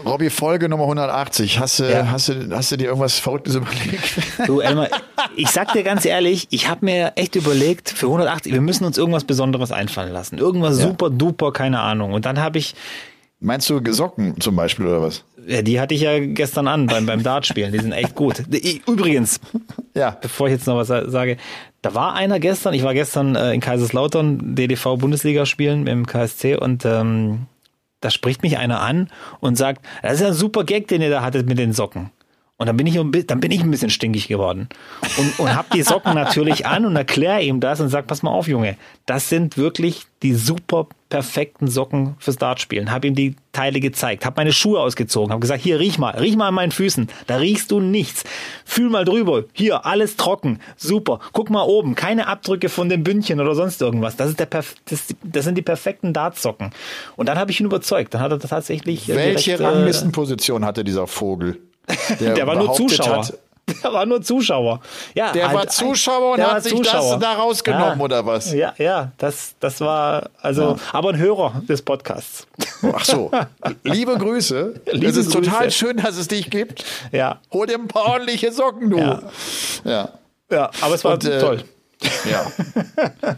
Robby, Folge Nummer 180. Hast du, Ja. hast du, hast du dir irgendwas Verrücktes überlegt? Du, Elmar, ich sag dir ganz ehrlich, ich habe mir echt überlegt, für 180, wir müssen uns irgendwas Besonderes einfallen lassen. Irgendwas Ja. super duper, keine Ahnung. Und dann habe ich, Meinst du Socken zum Beispiel oder was? ja, die hatte ich ja gestern an beim, beim Dartspielen, die sind echt gut. Übrigens, Ja. bevor ich jetzt noch was sa- sage, da war einer gestern, ich war gestern äh, in Kaiserslautern DDV Bundesliga spielen mit dem KSC und ähm, da spricht mich einer an und sagt, das ist ja ein super Gag, den ihr da hattet mit den Socken. Und dann bin ich, dann bin ich ein bisschen stinkig geworden. Und, und hab die Socken natürlich an und erkläre ihm das und sag, pass mal auf, Junge, das sind wirklich die super perfekten Socken fürs Dartspielen. Hab ihm die Teile gezeigt, hab meine Schuhe ausgezogen, hab gesagt, hier, riech mal, riech mal an meinen Füßen. Da riechst du nichts. Fühl mal drüber. Hier, alles trocken. Super. Guck mal oben, keine Abdrücke von dem Bündchen oder sonst irgendwas. Das ist der Perf das, das sind die perfekten Dartsocken. Und dann habe ich ihn überzeugt. Dann hat er tatsächlich äh, Welche direkt, äh, Ranglistenposition hatte dieser Vogel? der war nur Zuschauer. hat, Der war nur Zuschauer. Ja, Der war Zuschauer und hat sich das da rausgenommen, ja. oder was? Ja, ja, das, das war, also, aber ein Hörer des Podcasts. Ach so. Liebe Grüße. Liebe es ist total Grüße. schön, dass es dich gibt. Ja, Hol dir ein paar ordentliche Socken, du. Ja. Ja. ja, aber es war Und, äh, toll. ja.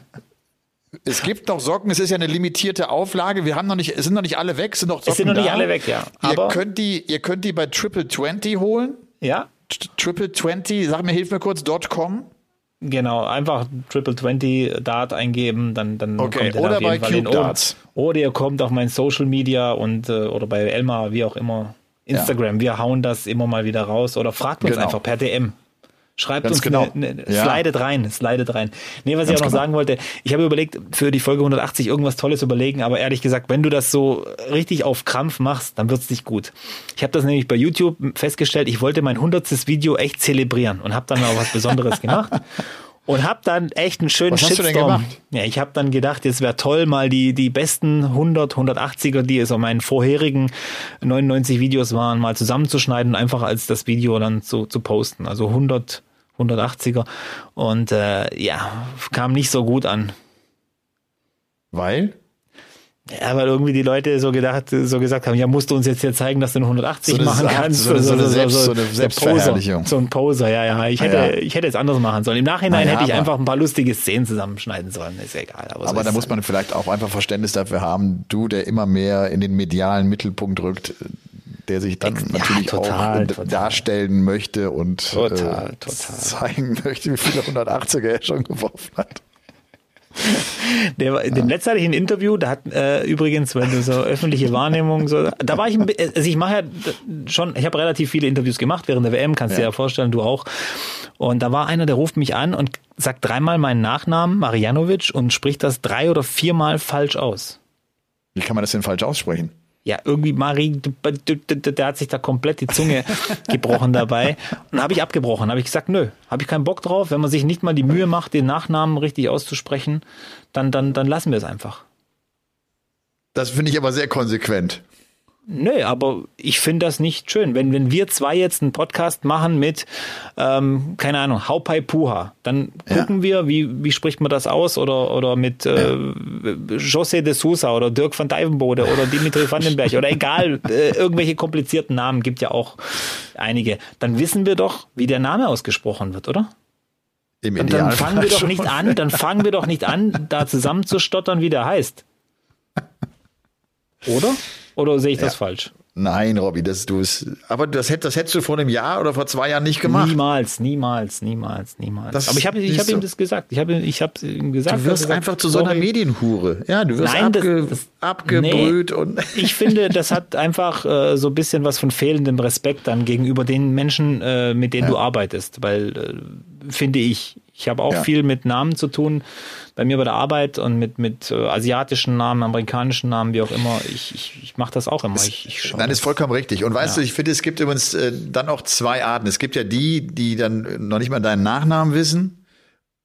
Es gibt noch Socken, es ist ja eine limitierte Auflage. Wir haben noch nicht, es sind noch nicht alle weg, es sind noch Socken sind noch nicht da. alle weg, ja. Ihr Aber- könnt die, ihr könnt die bei Triple 20 holen. Ja, Triple 20, sag mir, hilf mir kurz, .com. genau, einfach Triple 20 Dart eingeben, dann, dann Okay, kommt ihr da oder auf jeden bei Fall in Cube. Darts. Oder ihr kommt auf mein Social Media und, äh, oder bei Elmar, wie auch immer, Instagram. Wir hauen das immer mal wieder raus oder fragt uns Genau. einfach per DM. Schreibt Ganz uns genau. eine, eine Ja. slidet rein, slidet rein. Nee, was ich Ganz auch noch genau. sagen wollte, ich habe überlegt, für die Folge 180 irgendwas Tolles überlegen, aber ehrlich gesagt, wenn du das so richtig auf Krampf machst, dann wird's nicht gut. Ich habe das nämlich bei YouTube festgestellt, ich wollte mein 100. Video echt zelebrieren und habe dann auch was Besonderes gemacht. Und habe dann echt einen schönen Was hast du denn Shitstorm. gemacht? Ja, ich habe dann gedacht, jetzt wäre toll, mal die, die besten 100, 180er, die es auf meinen vorherigen 99 Videos waren, mal zusammenzuschneiden und einfach als das Video dann zu, zu posten. Also 100, 180er. Und äh, ja, kam nicht so gut an. Weil? Ja, weil irgendwie die Leute so gedacht, so gesagt haben, ja, musst du uns jetzt hier zeigen, dass du eine 180 So machen kannst. so eine- so eine Selbst- so eine Selbstverherrlichung. Poser, so ein Poser, ja, ja. Ich hätte, Ja. ich hätte jetzt anders machen sollen. Im Nachhinein Na ja, hätte ich einfach ein paar lustige Szenen zusammenschneiden sollen. Ist ja egal. Aber, so Aber da es muss halt. man vielleicht auch einfach Verständnis dafür haben, du, der immer mehr in den medialen Mittelpunkt rückt, der sich dann Ja, natürlich total, auch total. darstellen möchte und Total, äh, total. zeigen möchte, wie viele 180er er schon geworfen hat. Der, war- Dem letzten hatte ich ein Interview, da hat äh, übrigens, wenn du so öffentliche Wahrnehmung so, da war ich, bi- also ich mache ja schon, ich habe relativ viele Interviews gemacht während der WM, kannst dir ja vorstellen, du auch. Und da war einer, der ruft mich an und sagt dreimal meinen Nachnamen, Marjanovic, und spricht das drei oder viermal falsch aus. Wie kann man das denn falsch aussprechen? Ja, irgendwie Mari, der hat sich da komplett die Zunge gebrochen dabei. Und dann habe ich abgebrochen, habe ich gesagt, nö, habe ich keinen Bock drauf. Wenn man sich nicht mal die Mühe macht, den Nachnamen richtig auszusprechen, dann, dann, dann lassen wir es einfach. Das finde ich aber sehr konsequent. Nö, aber ich finde das nicht schön. Wenn, wenn wir zwei jetzt einen Podcast machen mit, ähm, keine Ahnung, Haupai Puha, dann gucken wir, wie, wie spricht man das aus oder, oder mit äh, José de Sousa oder Dirk van Dijvenbode oder Dimitri Vandenberg oder egal, äh, irgendwelche komplizierten Namen, gibt ja auch einige. Dann wissen wir doch, wie der Name ausgesprochen wird, oder? Im Und dann Idealfall fangen wir doch nicht an, dann fangen wir doch nicht an, da zusammenzustottern, wie der heißt. Oder? Oder sehe ich das falsch? Nein, Robby, das du es. Aber das, hätt- das hättest du vor einem Jahr oder vor zwei Jahren nicht gemacht. Niemals, niemals, niemals, niemals. Das Aber ich habe ich hab ihm du. das gesagt. Ich habe ich hab ihm gesagt. Du wirst er hat einfach gesagt, zu so einer sorry. Medienhure. Ja, du wirst Nein, das- abge, das- abgebrüht und. Ich finde, das hat einfach äh, so ein bisschen was von fehlendem Respekt dann gegenüber den Menschen, äh, mit denen du arbeitest. Weil, äh, finde ich, ich habe auch Ja. viel mit Namen zu tun bei mir bei der Arbeit und mit, mit äh, asiatischen Namen, amerikanischen Namen, wie auch immer. Ich, ich, ich mache das auch immer. Ich, ich Nein, ist vollkommen richtig. Und weißt du, ich finde, es gibt übrigens äh, dann auch zwei Arten. Es gibt ja die, die dann noch nicht mal deinen Nachnamen wissen.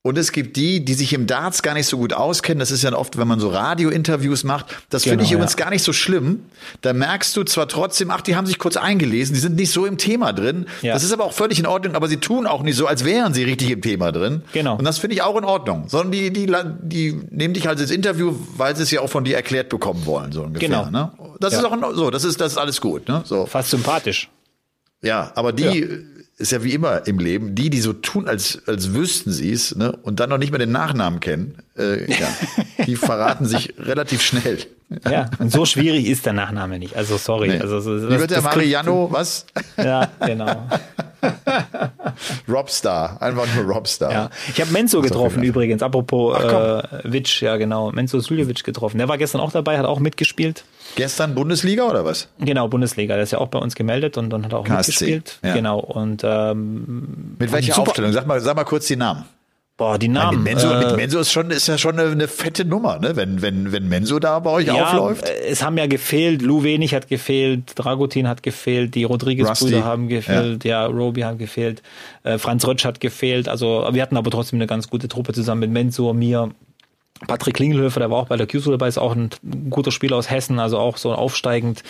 Und es gibt die, die sich im Darts gar nicht so gut auskennen. Das ist ja oft, wenn man so Radiointerviews macht. Das finde Genau, ich übrigens ja. gar nicht so schlimm. Da merkst du zwar trotzdem, ach, die haben sich kurz eingelesen, die sind nicht so im Thema drin. Ja. Das ist aber auch völlig in Ordnung, aber sie tun auch nicht so, als wären sie richtig im Thema drin. Genau. Und das finde ich auch in Ordnung. Sondern die, die, die nehmen dich halt ins Interview, weil sie es ja auch von dir erklärt bekommen wollen, so ungefähr. Genau. Ne? Das Ja. ist auch so, das ist, das ist alles gut. Ne? So. Fast sympathisch. Ja, aber die. Ist ja wie immer im Leben, die, die so tun, als, als wüssten sie es, ne, und dann noch nicht mal den Nachnamen kennen, äh, ja, die verraten sich relativ schnell. Ja, und so schwierig ist der Nachname nicht. Also sorry. Nee. Also, so- wie das- wird der das Mariano, was? Ja, genau. Robstar, einfach nur Robstar. Ja. Ich habe Menzo getroffen gedacht. übrigens, apropos Ach, äh, Witsch, ja genau. Menzo Suljevic getroffen. Der war gestern auch dabei, hat auch mitgespielt. Gestern Bundesliga oder was? Genau, Bundesliga. Der ist ja auch bei uns gemeldet und dann hat auch KSC, mitgespielt. ja. Genau. Und ähm, Mit welcher Aufstellung? Sag mal, sag mal kurz die Namen. boah, die Mit Namen. Menso, äh, mit Menso ist schon, ist ja schon eine, eine fette Nummer, ne? Wenn, wenn, wenn Menso da bei euch ja, aufläuft. es haben ja gefehlt, Lou Wenig hat gefehlt, Dragutin hat gefehlt, die Rodriguez-Brüder haben gefehlt, ja, Roby hat gefehlt, äh, Franz Rötsch hat gefehlt. Also wir hatten aber trotzdem eine ganz gute Truppe zusammen mit Menzo, mir, Patrick Klingelhöfer, der war auch bei der QSO dabei, ist auch ein guter Spieler aus Hessen, also auch so aufsteigend,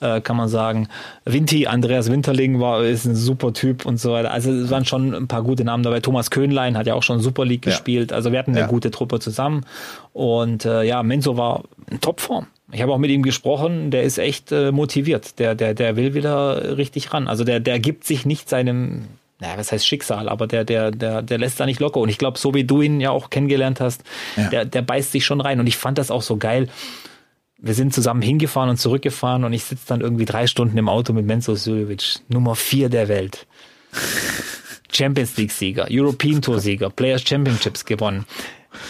äh, kann man sagen. Vinti, Andreas Winterling war, ist ein super Typ und so weiter. Also es waren schon ein paar gute Namen dabei. Thomas Köhnlein hat ja auch schon Super League Ja. gespielt. Also wir hatten eine Ja. gute Truppe zusammen. Und äh, ja, Menzo war in Topform. Ich habe auch mit ihm gesprochen, der ist echt äh, motiviert. Der, der, der will wieder richtig ran. Also der, der gibt sich nicht seinem, naja, was heißt Schicksal, aber der, der, der, der lässt da nicht locker. Und ich glaube, so wie du ihn ja auch kennengelernt hast, Ja. der, der beißt sich schon rein. Und ich fand das auch so geil. Wir sind zusammen hingefahren und zurückgefahren und ich sitze dann irgendwie drei Stunden im Auto mit Menzo Suljovic, Nummer vier der Welt. Champions League Sieger, European Tour Sieger, Players Championships gewonnen.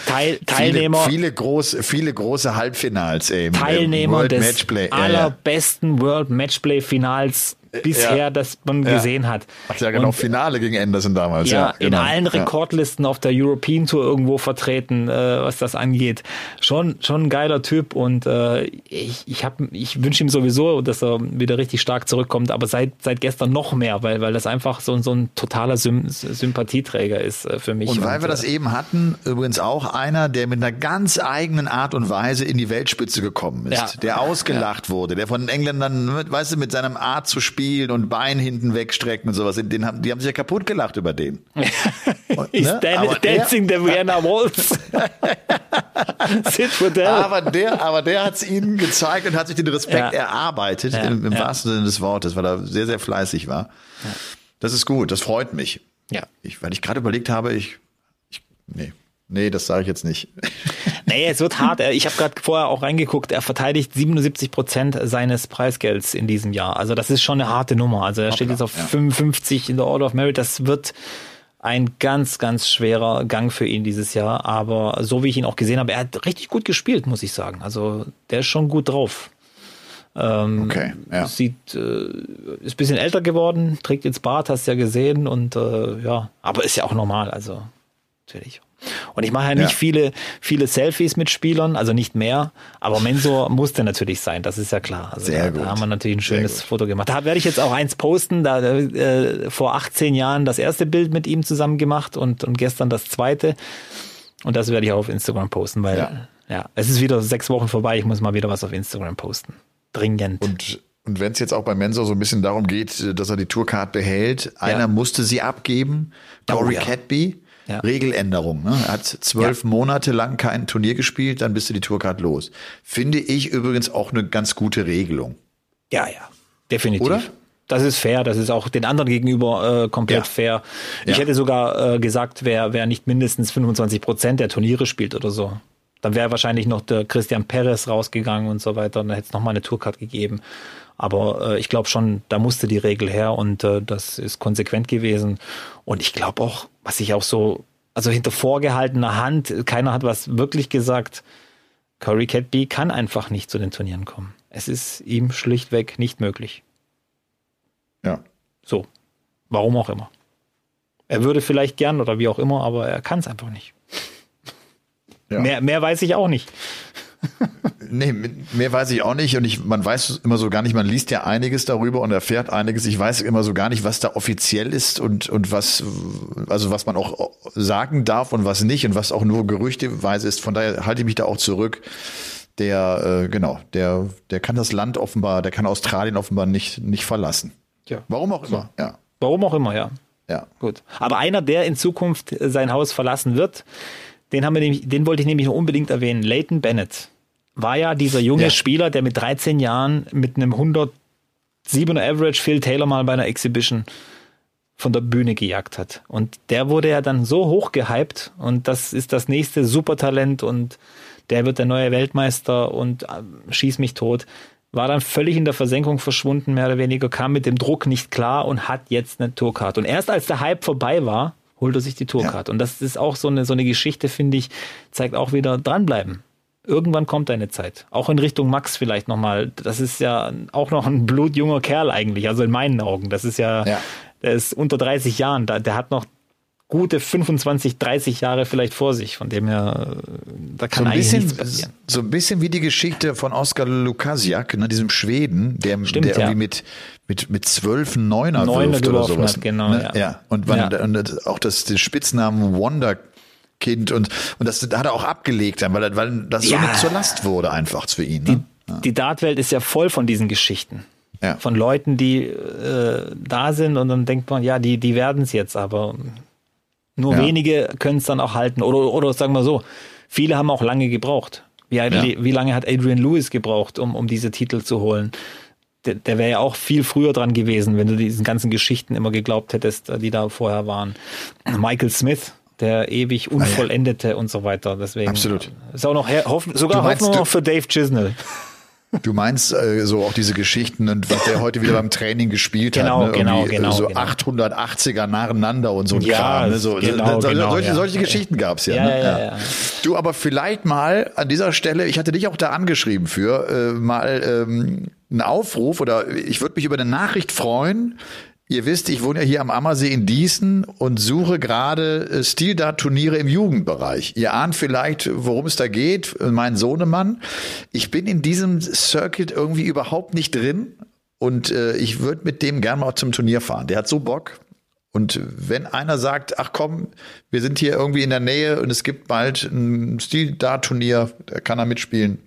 Teil, Teilnehmer, Viele, viele, große, viele große Halbfinals, ey. im Teilnehmer World des Matchplay. Allerbesten World Matchplay Finals bisher, Ja. das man Ja. gesehen hat. Ach ja, genau, Und, Finale gegen Anderson damals. ja, Ja, in genau. allen Ja. Rekordlisten auf der European Tour irgendwo vertreten, äh, was das angeht. Schon, schon ein geiler Typ und äh, ich, ich, hab, ich wünsche ihm sowieso, dass er wieder richtig stark zurückkommt, aber seit, seit gestern noch mehr, weil, weil das einfach so, so ein totaler Sym Sympathieträger ist äh, für mich. Und weil wir äh, das eben hatten, übrigens auch einer, der mit einer ganz eigenen Art und Weise in die Weltspitze gekommen ist, der ausgelacht wurde, der von den Engländern, weißt du, mit seinem Art zu spielen und Bein hinten wegstrecken und sowas, den haben, die haben sich ja kaputt gelacht über den. Und, ne? dan Aber der- dancing the Vienna Waltz. Aber der, aber der hat es ihnen gezeigt und hat sich den Respekt Ja. erarbeitet, Ja, im, im ja. wahrsten Sinne des Wortes, weil er sehr, sehr fleißig war. Das ist gut, das freut mich. Ja. Ich, weil ich gerade überlegt habe, ich, ich nee, nee, das sage ich jetzt nicht. Nee, es wird hart. Ich habe gerade vorher auch reingeguckt. Er verteidigt 77 Prozent seines Preisgelds in diesem Jahr. Also das ist schon eine harte Nummer. Also er steht jetzt auf ja. 55 in der Order of Merit. Das wird ein ganz, ganz schwerer Gang für ihn dieses Jahr. Aber so wie ich ihn auch gesehen habe, er hat richtig gut gespielt, muss ich sagen. Also der ist schon gut drauf. Ähm, Okay, ja. Sieht, äh, ist ein bisschen älter geworden, trägt jetzt Bart, hast du ja gesehen und äh, ja, aber ist ja auch normal, also natürlich. Und ich mache ja nicht Ja. viele, viele Selfies mit Spielern, also nicht mehr, aber Mensur musste natürlich sein, das ist ja klar. Also Sehr da, gut. da haben wir natürlich ein schönes. Foto gemacht. Da werde ich jetzt auch eins posten, da äh, vor 18 Jahren das erste Bild mit ihm zusammen gemacht und, und gestern das zweite. Und das werde ich auch auf Instagram posten, weil Ja. ja, es ist wieder sechs Wochen vorbei, ich muss mal wieder was auf Instagram posten. Dringend. Und, und wenn es jetzt auch bei Mensor so ein bisschen darum geht, dass er die Tourcard behält, einer musste sie abgeben, Corey ja. Cadby. Ja. Regeländerung. Ne? Er hat zwölf Monate lang kein Turnier gespielt, dann bist du die Tourcard los. Finde ich übrigens auch eine ganz gute Regelung. Ja, ja, definitiv. Oder? Das ist fair, das ist auch den anderen gegenüber äh, komplett Ja. fair. Ich Ja. hätte sogar äh, gesagt, wer, wer nicht mindestens 25 Prozent der Turniere spielt oder so, dann wäre wahrscheinlich noch der Christian Perez rausgegangen und so weiter und dann hätte es nochmal eine Tourcard gegeben. Aber äh, ich glaube schon, da musste die Regel her und äh, das ist konsequent gewesen. Und ich glaube auch, was ich auch so, also hinter vorgehaltener Hand, keiner hat was wirklich gesagt. Curry Catby kann einfach nicht zu den Turnieren kommen. Es ist ihm schlichtweg nicht möglich. Ja. So. Warum auch immer. Er würde vielleicht gern oder wie auch immer, aber er kann es einfach nicht. ja. Mehr, mehr weiß ich auch nicht. Nee, mehr weiß ich auch nicht und ich, man weiß immer so gar nicht, man liest ja einiges darüber und erfährt einiges. Ich weiß immer so gar nicht, was da offiziell ist und, und was, also was man auch sagen darf und was nicht und was auch nur gerüchteweise ist. Von daher halte ich mich da auch zurück. Der, äh, genau, der, der kann das Land offenbar, der kann Australien offenbar nicht, nicht verlassen. Ja. Warum auch immer, ja. Warum auch immer, ja. Ja. Gut. Aber einer, der in Zukunft sein Haus verlassen wird, den haben wir nämlich, den wollte ich nämlich noch unbedingt erwähnen. Leighton Bennett war ja dieser junge Ja. Spieler, der mit 13 Jahren mit einem 107er Average Phil Taylor mal bei einer Exhibition von der Bühne gejagt hat. Und der wurde ja dann so hoch gehypt und das ist das nächste Supertalent und der wird der neue Weltmeister und äh, schieß mich tot. War dann völlig in der Versenkung verschwunden, mehr oder weniger, kam mit dem Druck nicht klar und hat jetzt eine Tourcard. Und erst als der Hype vorbei war, holt er sich die Tourcard. Und das ist auch so eine, so eine Geschichte, finde ich, zeigt auch wieder dranbleiben. Irgendwann kommt eine Zeit. Auch in Richtung Max vielleicht nochmal. Das ist ja auch noch ein blutjunger Kerl eigentlich, also in meinen Augen. Das ist ja, Ja. der ist unter 30 Jahren, da- der hat noch gute 25, 30 Jahre vielleicht vor sich. Von dem her, da So kann ein, eigentlich nichts bisschen, passieren. so ein bisschen wie die Geschichte von Oskar Lukasiak, ne, diesem Schweden, der, Stimmt, der ja. irgendwie mit, mit, mit zwölf Neuner, Neuner oder sowas. hat, genau, ne? ja. ja. Und, man, Ja. und auch das, den Spitznamen Wonderkind und, und das hat er auch abgelegt, dann, weil, weil das so Ja. zur Last wurde einfach für ihn. Ne? Die Dartwelt ist ja voll von diesen Geschichten. Ja. Von Leuten, die äh, da sind und dann denkt man, ja, die, die werden es jetzt, aber nur Ja. wenige können es dann auch halten. Oder, oder sagen wir so, viele haben auch lange gebraucht. Wie, wie lange hat Adrian Lewis gebraucht, um, um diese Titel zu holen? Der, der wäre ja auch viel früher dran gewesen, wenn du diesen ganzen Geschichten immer geglaubt hättest, die da vorher waren. Michael Smith, der ewig Unvollendete und so weiter. Deswegen Absolut. ist auch noch her, hoffen, sogar meinst, Hoffnung du- noch für Dave Chisnell. Du meinst äh, so auch diese Geschichten und was der heute wieder beim Training gespielt Genau, hat, ne? genau, Irgendwie, genau, So genau. 880er nacheinander und so ein Ja, Kram. Ne? So, genau, so, genau, solche, ja. solche Geschichten gab's ja. Ja, ne? ja, ja. Du, aber vielleicht mal an dieser Stelle, ich hatte dich auch da angeschrieben für, äh, mal ähm, einen Aufruf oder ich würde mich über eine Nachricht freuen. Ihr wisst, ich wohne ja hier am Ammersee in Diesen und suche gerade äh, Stil-Dart-Turniere im Jugendbereich. Ihr ahnt vielleicht, worum es da geht. Mein Sohnemann. Ich bin in diesem Circuit irgendwie überhaupt nicht drin und äh, ich würde mit dem gerne mal zum Turnier fahren. Der hat so Bock. Und wenn einer sagt, ach komm, wir sind hier irgendwie in der Nähe und es gibt bald ein Stil-Dart-Turnier, da kann er mitspielen,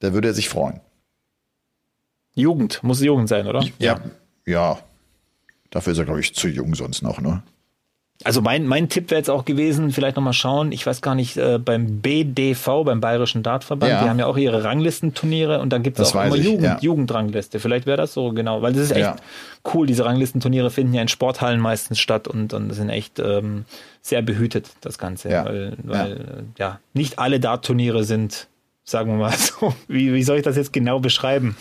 da würde er sich freuen. Jugend, muss Jugend sein, oder? Ja. Ja. Dafür ist er, glaube ich, zu jung sonst noch, ne? Also mein, mein Tipp wäre jetzt auch gewesen, vielleicht nochmal schauen, ich weiß gar nicht, äh, beim BDV, beim Bayerischen Dartverband, Ja. die haben ja auch ihre Ranglistenturniere und dann gibt es auch immer ich, Jugend, ja. Jugendrangliste. Vielleicht wäre das so, genau, weil das ist echt Ja. cool. Diese Ranglistenturniere finden ja in Sporthallen meistens statt und, und sind echt ähm, sehr behütet, das Ganze. Weil, weil äh, ja, nicht alle Dartturniere sind, sagen wir mal so, wie, wie soll ich das jetzt genau beschreiben?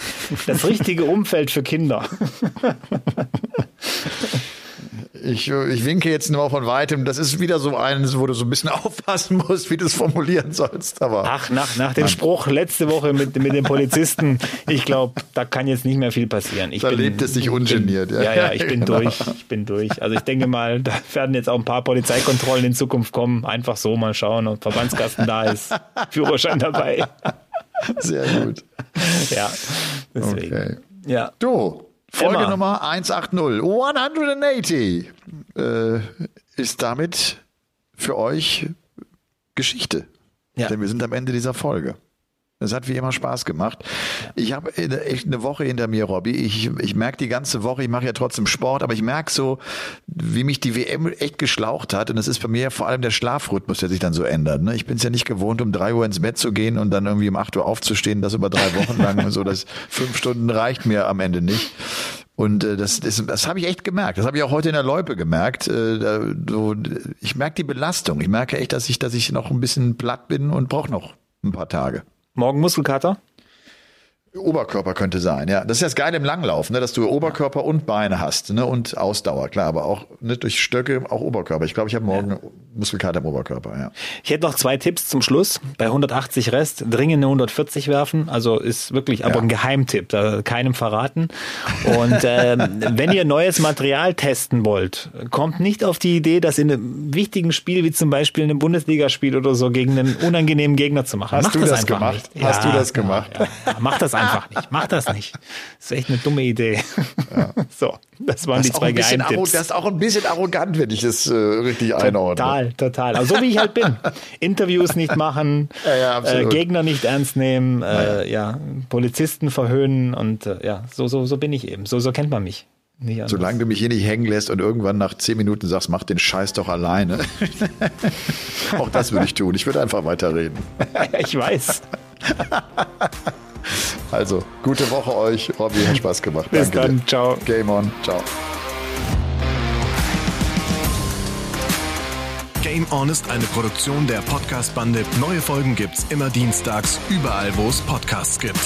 Das richtige Umfeld für Kinder. Ich, ich winke jetzt nur von weitem. Das ist wieder so eines, wo du so ein bisschen aufpassen musst, wie du es formulieren sollst. Aber Ach, nach, nach dem Spruch letzte Woche mit, mit dem Polizisten, ich glaube, da kann jetzt nicht mehr viel passieren. Ich Da lebt es sich ungeniert, ja. Ja, ja, ich bin Genau. durch. Ich bin durch. Also ich denke mal, da werden jetzt auch ein paar Polizeikontrollen in Zukunft kommen. Einfach so mal schauen, ob Verbandskasten da ist. Führerschein dabei. sehr gut. Ja, deswegen. Okay. Ja. Du, Folge Emma. Nummer 180, 180 äh, ist damit für euch Geschichte. Ja. Denn wir sind am Ende dieser Folge. Es hat wie immer Spaß gemacht. Ich habe echt eine Woche hinter mir, Robby. Ich, ich merke die ganze Woche, ich mache ja trotzdem Sport, aber ich merke so, wie mich die WM echt geschlaucht hat. Und es ist bei mir vor allem der Schlafrhythmus, der sich dann so ändert. Ne? Ich bin es ja nicht gewohnt, um drei Uhr ins Bett zu gehen und dann irgendwie um acht Uhr aufzustehen, das über drei Wochen lang. so, das fünf Stunden reicht mir am Ende nicht. Und äh, das, das, das habe ich echt gemerkt. Das habe ich auch heute in der Loipe gemerkt. Äh, da, so, ich merke die Belastung. Ich merke echt, dass ich, dass ich noch ein bisschen platt bin und brauche noch ein paar Tage. Morgen Muskelkater? Oberkörper könnte sein, ja. Das ist das Geile im Langlauf, ne, dass du Oberkörper und Beine hast, ne, und Ausdauer, klar, aber auch ne, durch Stöcke auch Oberkörper. Ich glaube, ich habe morgen Muskelkater im Oberkörper, ja. Ich hätte noch zwei Tipps zum Schluss. Bei 180 Rest dringend eine 140 werfen. Also ist wirklich aber Ja. ein Geheimtipp, da keinem verraten. Und ähm, wenn ihr neues Material testen wollt, kommt nicht auf die Idee, das in einem wichtigen Spiel wie zum Beispiel in einem Bundesligaspiel oder so gegen einen unangenehmen Gegner zu machen. Hast Macht du das einfach gemacht? Nicht. Hast du das gemacht? Ja, ja. Mach das einfach nicht. Mach das nicht. Das ist echt eine dumme Idee. So, das waren Das die zwei Geheimtipps. das ist auch ein bisschen arrogant, wenn ich das äh, richtig einordne. Total, total. Also so wie ich halt bin. Interviews nicht machen, Ja, ja, äh. Gegner nicht ernst nehmen, äh, ja, Polizisten verhöhnen und äh, ja, so, so, so bin ich eben. So, so kennt man mich. Solange du mich hier nicht hängen lässt und irgendwann nach zehn Minuten sagst, mach den Scheiß doch alleine. auch das würde ich tun. Ich würde einfach weiterreden. ich weiß. Also, gute Woche euch. Robby, hat Spaß gemacht. Bis Danke dann. dir. Ciao. Game on. Ciao. Game On ist eine Produktion der Podcast-Bande. Neue Folgen gibt's immer dienstags, überall, wo es Podcasts gibt.